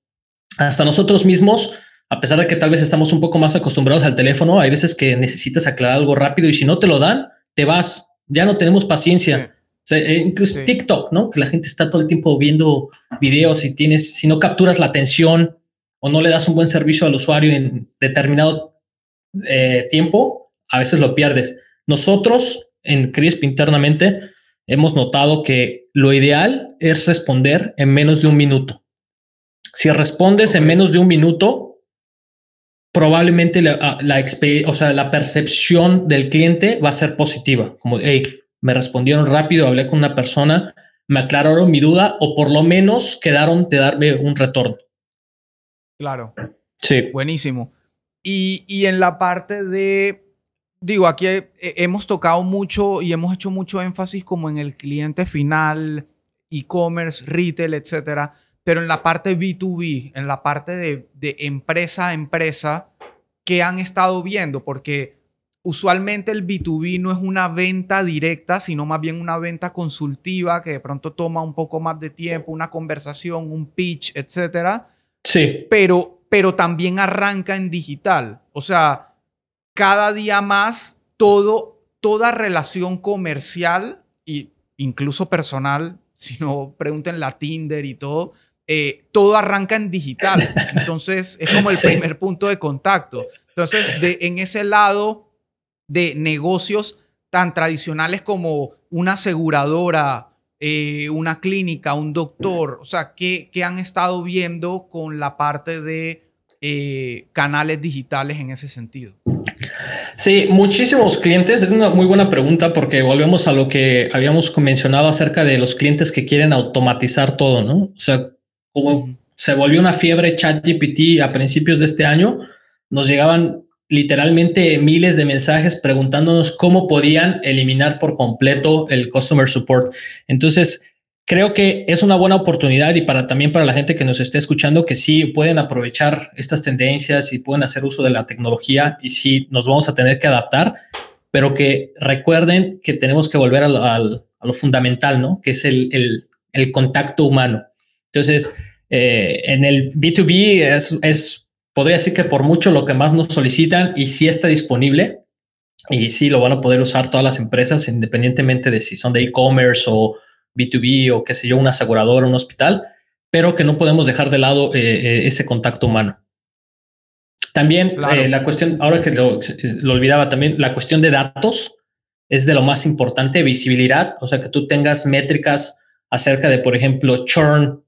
Hasta nosotros mismos a pesar de que tal vez estamos un poco más acostumbrados al teléfono, hay veces que necesitas aclarar algo rápido y si no te lo dan, te vas. Ya no tenemos paciencia. Eh, incluso TikTok, ¿no? Que la gente está todo el tiempo viendo videos y tienes, si no capturas la atención o no le das un buen servicio al usuario en determinado eh, tiempo, a veces lo pierdes. Nosotros en Crisp internamente hemos notado que lo ideal es responder en menos de un minuto. Si respondes en menos de un minuto, probablemente la, ah, la, o sea, la percepción del cliente va a ser positiva, como, hey, me respondieron rápido, hablé con una persona, me aclararon mi duda o por lo menos quedaron de darme un retorno. Claro. Sí. Buenísimo. Y, y en la parte de, digo, aquí hemos tocado mucho y hemos hecho mucho énfasis como en el cliente final, e-commerce, retail, etcétera pero en la parte B2B, en la parte de, empresa a empresa, ¿qué han estado viendo? Porque usualmente el B2B no es una venta directa, sino más bien una venta consultiva que de pronto toma un poco más de tiempo, una conversación, un pitch, etcétera. Sí. Pero, pero también arranca en digital. O sea, cada día más todo, toda relación comercial e incluso personal, si no pregunten la Tinder y todo, eh, todo arranca en digital. Entonces, es como el primer punto de contacto. Entonces, de, en ese lado de negocios tan tradicionales como una aseguradora, eh, una clínica, un doctor, o sea, ¿qué, han estado viendo con la parte de eh, canales digitales en ese sentido? Sí, muchísimos clientes. Es una muy buena pregunta porque volvemos a lo que habíamos mencionado acerca de los clientes que quieren automatizar todo, ¿no? O sea, como se volvió una fiebre ChatGPT a principios de este año, nos llegaban literalmente miles de mensajes preguntándonos cómo podían eliminar por completo el customer support. Entonces, creo que es una buena oportunidad y para también para la gente que nos esté escuchando que sí pueden aprovechar estas tendencias y pueden hacer uso de la tecnología y sí nos vamos a tener que adaptar, pero que recuerden que tenemos que volver a lo, fundamental, ¿no? Que es el, el contacto humano. Entonces, eh, en el B2B es, podría decir que por mucho lo que más nos solicitan y sí está disponible y sí lo van a poder usar todas las empresas independientemente de si son de e-commerce o B2B o qué sé yo, una aseguradora, un hospital, pero que no podemos dejar de lado eh, eh, ese contacto humano. También la cuestión, ahora que lo, lo, olvidaba también, la cuestión de datos es de lo más importante, visibilidad, o sea, que tú tengas métricas acerca de, por ejemplo, churn,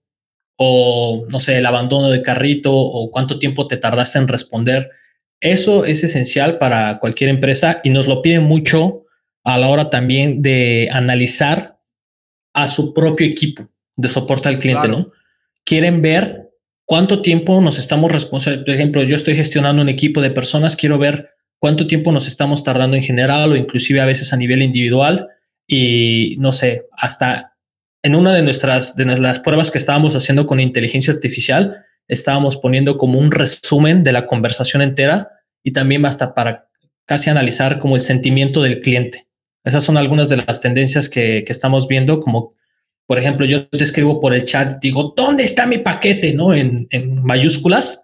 o no sé, el abandono de carrito o cuánto tiempo te tardaste en responder. Eso es esencial para cualquier empresa y nos lo piden mucho a la hora también de analizar a su propio equipo de soporte al cliente, ¿no? Quieren ver cuánto tiempo nos estamos respondiendo. Por ejemplo, yo estoy gestionando un equipo de personas, quiero ver cuánto tiempo nos estamos tardando en general o inclusive a veces a nivel individual y no sé, hasta en una de nuestras, las pruebas que estábamos haciendo con inteligencia artificial, estábamos poniendo como un resumen de la conversación entera y también hasta para casi analizar como el sentimiento del cliente. Esas son algunas de las tendencias que, estamos viendo, como por ejemplo, yo te escribo por el chat, digo, ¿dónde está mi paquete? ¿No? En, mayúsculas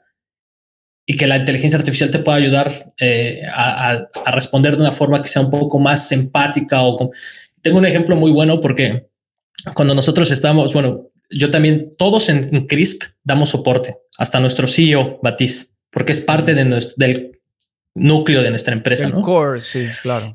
y que la inteligencia artificial te pueda ayudar eh, a, responder de una forma que sea un poco más empática o tengo un ejemplo muy bueno porque cuando nosotros estamos, bueno, yo también, todos en, CRISP damos soporte, hasta nuestro CEO, Batiz, porque es parte de nuestro, del núcleo de nuestra empresa. El core, sí, claro.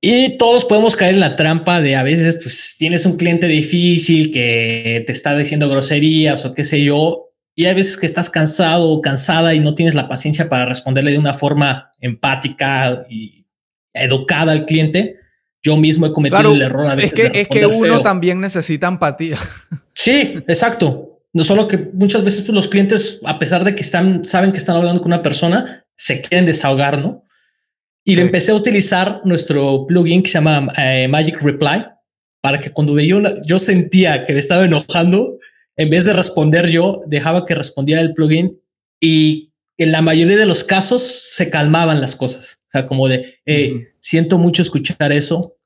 Y todos podemos caer en la trampa de a veces pues, tienes un cliente difícil que te está diciendo groserías o qué sé yo, y hay veces que estás cansado o cansada y no tienes la paciencia para responderle de una forma empática y educada al cliente. Yo mismo he cometido el error a veces. Es que, es que uno también necesita empatía. Sí, exacto. No solo que muchas veces pues, los clientes, a pesar de que están, saben que están hablando con una persona, se quieren desahogar, ¿no? Y le empecé a utilizar nuestro plugin que se llama eh, Magic Reply para que cuando yo, yo sentía que le estaba enojando, en vez de responder yo, dejaba que respondiera el plugin y en la mayoría de los casos se calmaban las cosas. O sea, como de, siento mucho escuchar eso,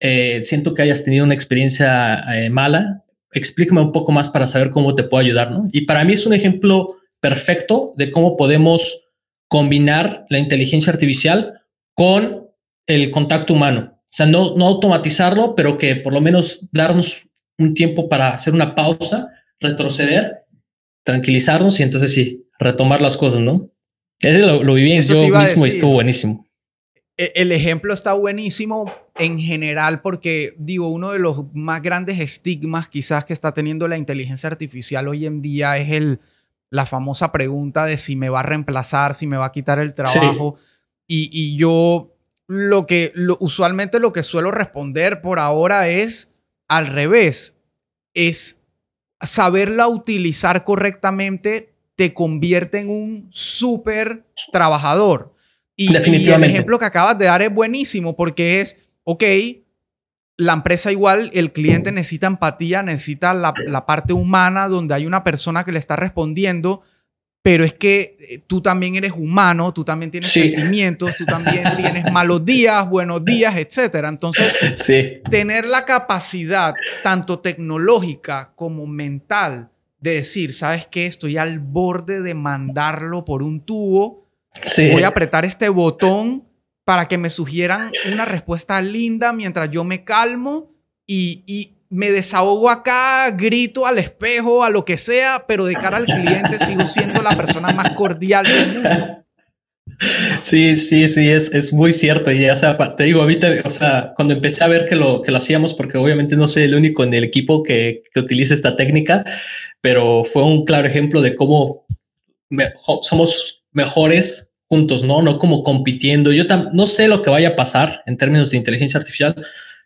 eh, siento que hayas tenido una experiencia eh, mala, explícame un poco más para saber cómo te puedo ayudar, ¿no? Y para mí es un ejemplo perfecto de cómo podemos combinar la inteligencia artificial con el contacto humano. O sea, no, no automatizarlo, pero que por lo menos darnos un tiempo para hacer una pausa, retroceder, tranquilizarnos y entonces sí, retomar las cosas, ¿no? Ese lo, lo viví yo mismo y estuvo buenísimo. E, el ejemplo está buenísimo en general porque, digo, uno de los más grandes estigmas quizás que está teniendo la inteligencia artificial hoy en día es el, la famosa pregunta de si me va a reemplazar, si me va a quitar el trabajo. Y, yo lo que usualmente lo que suelo responder por ahora es al revés. Es saberla utilizar correctamente te convierte en un súper trabajador. Y, Definitivamente. el ejemplo que acabas de dar es buenísimo porque es, ok, la empresa igual, el cliente necesita empatía, necesita la, la parte humana donde hay una persona que le está respondiendo, pero es que eh, tú también eres humano, tú también tienes sentimientos, tú también tienes malos días, buenos días, etc. Entonces, tener la capacidad, tanto tecnológica como mental, de decir, ¿sabes qué? Estoy al borde de mandarlo por un tubo, voy a apretar este botón para que me sugieran una respuesta linda mientras yo me calmo y, y me desahogo acá, grito al espejo, a lo que sea, pero de cara al cliente sigo siendo la persona más cordial del mundo. Sí, sí, sí, es, es muy cierto. Y, o sea, te digo, ahorita, o sea, cuando empecé a ver que lo, que lo hacíamos, porque obviamente no soy el único en el equipo que, que utiliza esta técnica, pero fue un claro ejemplo de cómo somos mejores juntos, ¿no? No como compitiendo. Yo no sé lo que vaya a pasar en términos de inteligencia artificial,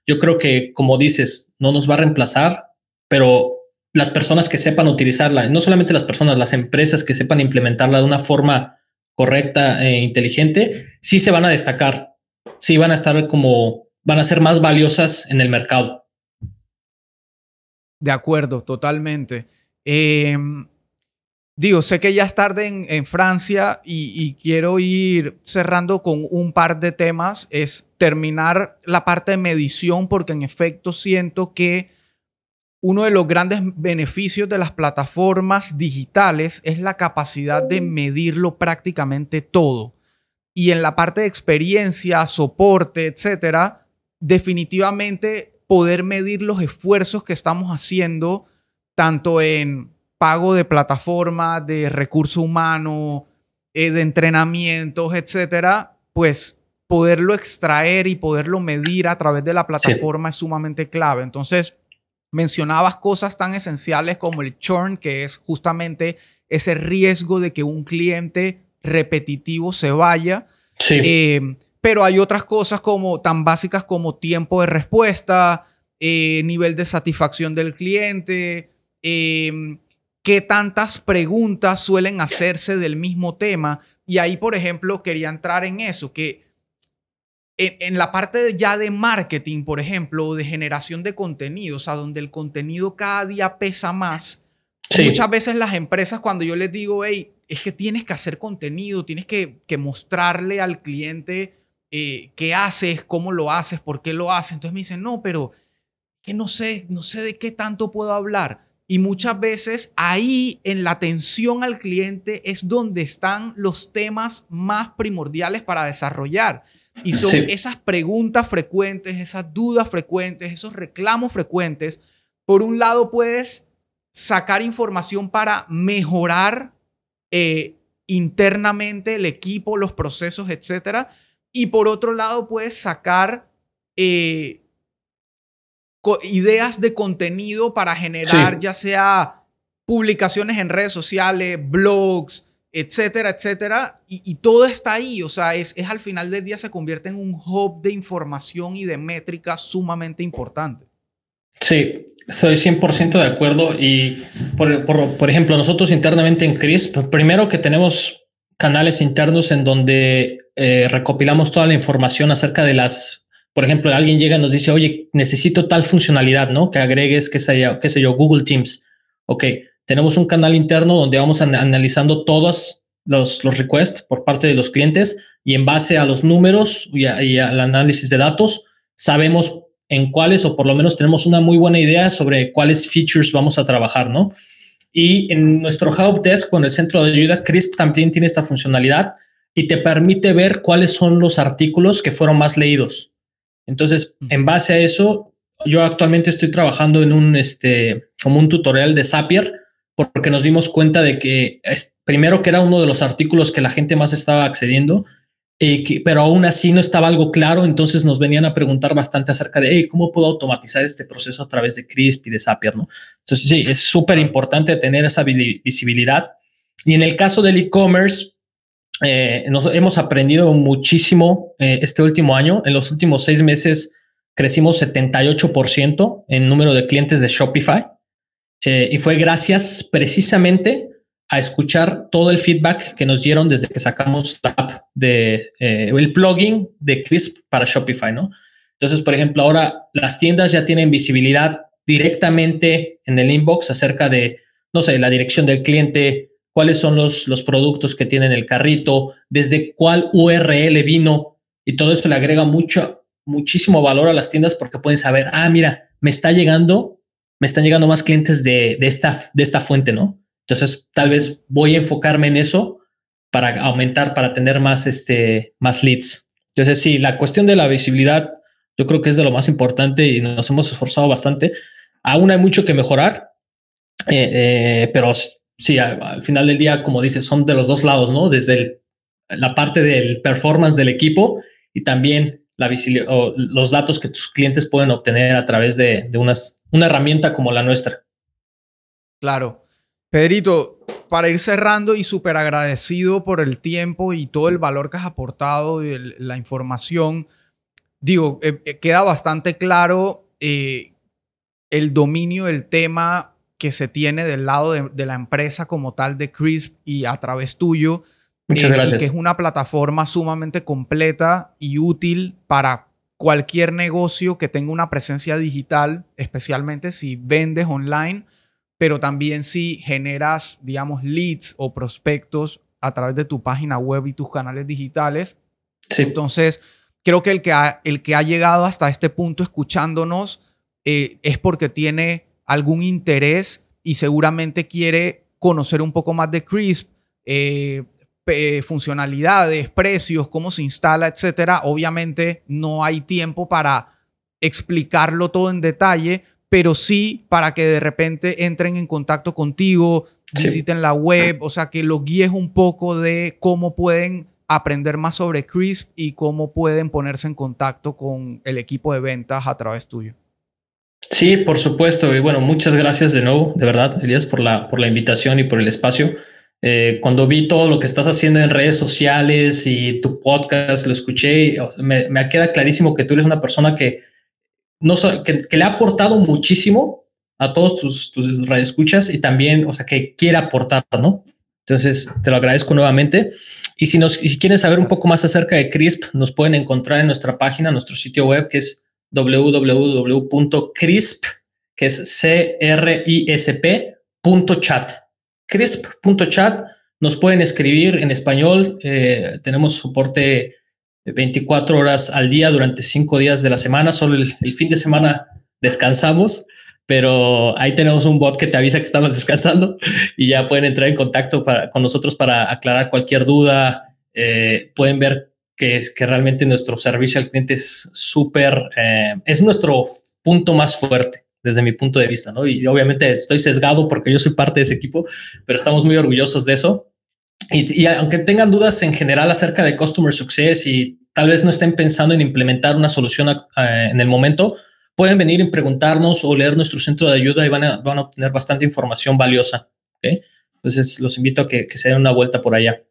yo creo que, como dices, no nos va a reemplazar, pero las personas que sepan utilizarla, no solamente las personas, las empresas que sepan implementarla de una forma correcta e inteligente, sí se van a destacar, sí van a estar como, van a ser más valiosas en el mercado. De acuerdo, totalmente. Em, digo, sé que ya es tarde en, Francia y, y, quiero ir cerrando con un par de temas. Es terminar la parte de medición porque en efecto siento que uno de los grandes beneficios de las plataformas digitales es la capacidad de medirlo prácticamente todo. Y en la parte de experiencia, soporte, etcétera, definitivamente poder medir los esfuerzos que estamos haciendo tanto en pago de plataforma, de recurso humano, eh, de entrenamientos, etcétera, pues poderlo extraer y poderlo medir a través de la plataforma es sumamente clave. Entonces, mencionabas cosas tan esenciales como el churn, que es justamente ese riesgo de que un cliente repetitivo se vaya. Sí. Eh, pero hay otras cosas como tan básicas como tiempo de respuesta, eh, nivel de satisfacción del cliente, eh, qué tantas preguntas suelen hacerse del mismo tema. Y ahí, por ejemplo, quería entrar en eso, que en, la parte ya de marketing, por ejemplo, o de generación de contenido, o sea, donde el contenido cada día pesa más, muchas veces las empresas cuando yo les digo, hey, es que tienes que hacer contenido, tienes que, mostrarle al cliente eh, qué haces, cómo lo haces, por qué lo haces, entonces me dicen, no, pero que no sé, no sé de qué tanto puedo hablar. Y muchas veces ahí en la atención al cliente es donde están los temas más primordiales para desarrollar. Y son esas preguntas frecuentes, esas dudas frecuentes, esos reclamos frecuentes. Por un lado puedes sacar información para mejorar eh, internamente el equipo, los procesos, etc. Y por otro lado puedes sacar... Eh, ideas de contenido para generar ya sea publicaciones en redes sociales, blogs, etcétera, etcétera. Y, todo está ahí. O sea, es, es, al final del día se convierte en un hub de información y de métricas sumamente importante. Sí, estoy 100% de acuerdo. Y por, por, ejemplo, nosotros internamente en CRISP, primero que tenemos canales internos en donde eh, recopilamos toda la información acerca de las por ejemplo, alguien llega y nos dice, oye, necesito tal funcionalidad, ¿no? Que agregues, qué sé qué sé yo Google Teams. Ok, tenemos un canal interno donde vamos analizando todos los, los requests por parte de los clientes y en base a los números y, al análisis de datos, sabemos en cuáles o por lo menos tenemos una muy buena idea sobre cuáles features vamos a trabajar, ¿no? Y en nuestro Help Desk con el centro de ayuda, Crisp también tiene esta funcionalidad y te permite ver cuáles son los artículos que fueron más leídos. Entonces, en base a eso, yo actualmente estoy trabajando en un, este, como un tutorial de Zapier, porque nos dimos cuenta de que primero que era uno de los artículos que la gente más estaba accediendo, eh, pero aún así no estaba algo claro, entonces nos venían a preguntar bastante acerca de cómo puedo automatizar este proceso a través de Crisp y de Zapier, ¿no? Entonces sí, es súper importante tener esa visibilidad. Y en el caso del e-commerce, eh, nos hemos aprendido muchísimo eh, este último año. En los últimos seis meses crecimos 78% en número de clientes de Shopify eh, y fue gracias precisamente a escuchar todo el feedback que nos dieron desde que sacamos la de el plugin de Crisp para Shopify, ¿no? Entonces, por ejemplo, ahora las tiendas ya tienen visibilidad directamente en el inbox acerca de, no sé, la dirección del cliente, cuáles son los, los productos que tienen el carrito, desde cuál URL vino y todo eso le agrega mucho, muchísimo valor a las tiendas porque pueden saber, ah, mira, me está llegando, me están llegando más clientes de, de, esta, de esta fuente, ¿no? Entonces, tal vez voy a enfocarme en eso para aumentar, para tener más, este, más leads. Entonces, sí, la cuestión de la visibilidad, yo creo que es de lo más importante y nos hemos esforzado bastante. Aún hay mucho que mejorar, eh, eh, pero sí, al final del día, como dices, son de los dos lados, ¿no? Desde la parte del performance del equipo y también la o los datos que tus clientes pueden obtener a través de, unas, una herramienta como la nuestra. Claro. Pedrito, para ir cerrando y súper agradecido por el tiempo y todo el valor que has aportado y la información, digo, eh, eh, queda bastante claro eh, el dominio del tema que se tiene del lado de, la empresa como tal de Crisp y a través tuyo. Muchas eh, gracias. que es una plataforma sumamente completa y útil para cualquier negocio que tenga una presencia digital, especialmente si vendes online, pero también si generas, digamos, leads o prospectos a través de tu página web y tus canales digitales. Entonces, creo que el que ha, el que ha llegado hasta este punto escuchándonos eh, es porque tiene algún interés y seguramente quiere conocer un poco más de Crisp, eh, funcionalidades, precios, cómo se instala, etcétera. Obviamente no hay tiempo para explicarlo todo en detalle, pero sí para que de repente entren en contacto contigo, visiten la web, o sea, que lo guíes un poco de cómo pueden aprender más sobre Crisp y cómo pueden ponerse en contacto con el equipo de ventas a través tuyo. Sí, por supuesto. Y bueno, muchas gracias de nuevo, de verdad, Elías, por la, por la invitación y por el espacio. Eh, cuando vi todo lo que estás haciendo en redes sociales y tu podcast, lo escuché, me, me queda clarísimo que tú eres una persona que, no, que, que le ha aportado muchísimo a todos tus, tus radioescuchas y también, o sea, que quiere aportar, ¿no? Entonces, te lo agradezco nuevamente. Y si, nos, si quieren saber un poco más acerca de CRISP, nos pueden encontrar en nuestra página, nuestro sitio web, que es www.crisp, que es C-R-I-S-P.chat. Crisp.chat. Nos pueden escribir en español. Eh, tenemos soporte 24 horas al día durante cinco días de la semana. Solo el, fin de semana descansamos, pero ahí tenemos un bot que te avisa que estamos descansando y ya pueden entrar en contacto con nosotros para aclarar cualquier duda. Eh, pueden ver que, es, que realmente nuestro servicio al cliente es súper, eh, es nuestro punto más fuerte desde mi punto de vista, ¿no? Y obviamente estoy sesgado porque yo soy parte de ese equipo, pero estamos muy orgullosos de eso. Y, aunque tengan dudas en general acerca de Customer Success y tal vez no estén pensando en implementar una solución eh, en el momento, pueden venir y preguntarnos o leer nuestro centro de ayuda y van a, van a obtener bastante información valiosa. Entonces, los invito a que, se den una vuelta por allá.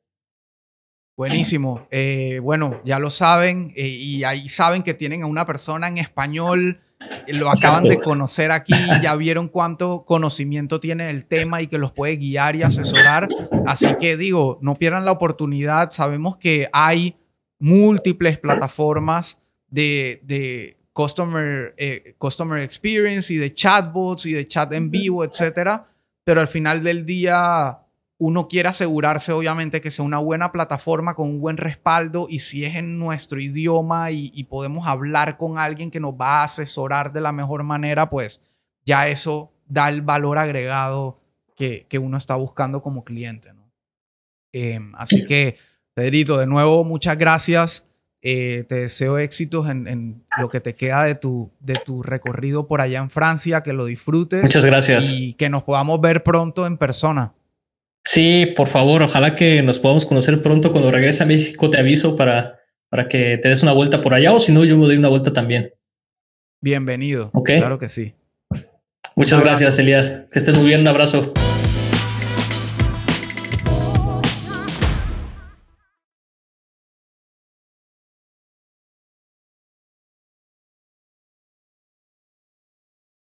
Buenísimo. Eh, bueno, ya lo saben eh, y ahí saben que tienen a una persona en español lo acaban de conocer aquí, ya vieron cuánto conocimiento tiene el tema y que los puede guiar y asesorar. Así que digo, no pierdan la oportunidad. Sabemos que hay múltiples plataformas de, de customer, eh, customer experience y de chatbots y de chat en vivo, etcétera. Pero al final del día, uno quiere asegurarse, obviamente, que sea una buena plataforma con un buen respaldo y si es en nuestro idioma y, podemos hablar con alguien que nos va a asesorar de la mejor manera, pues ya eso da el valor agregado que, uno está buscando como cliente. Em, así que, Pedrito, de nuevo, muchas gracias. Eh, te deseo éxitos en, en, lo que te queda de tu, de tu recorrido por allá en Francia, que lo disfrutes. Muchas gracias. Y que nos podamos ver pronto en persona. Sí, por favor, ojalá que nos podamos conocer pronto. Cuando regrese a México te aviso para, para que te des una vuelta por allá o si no, yo me doy una vuelta también. Bienvenido. Claro que sí. Muchas gracias, Elías. Que estés muy bien. Un abrazo.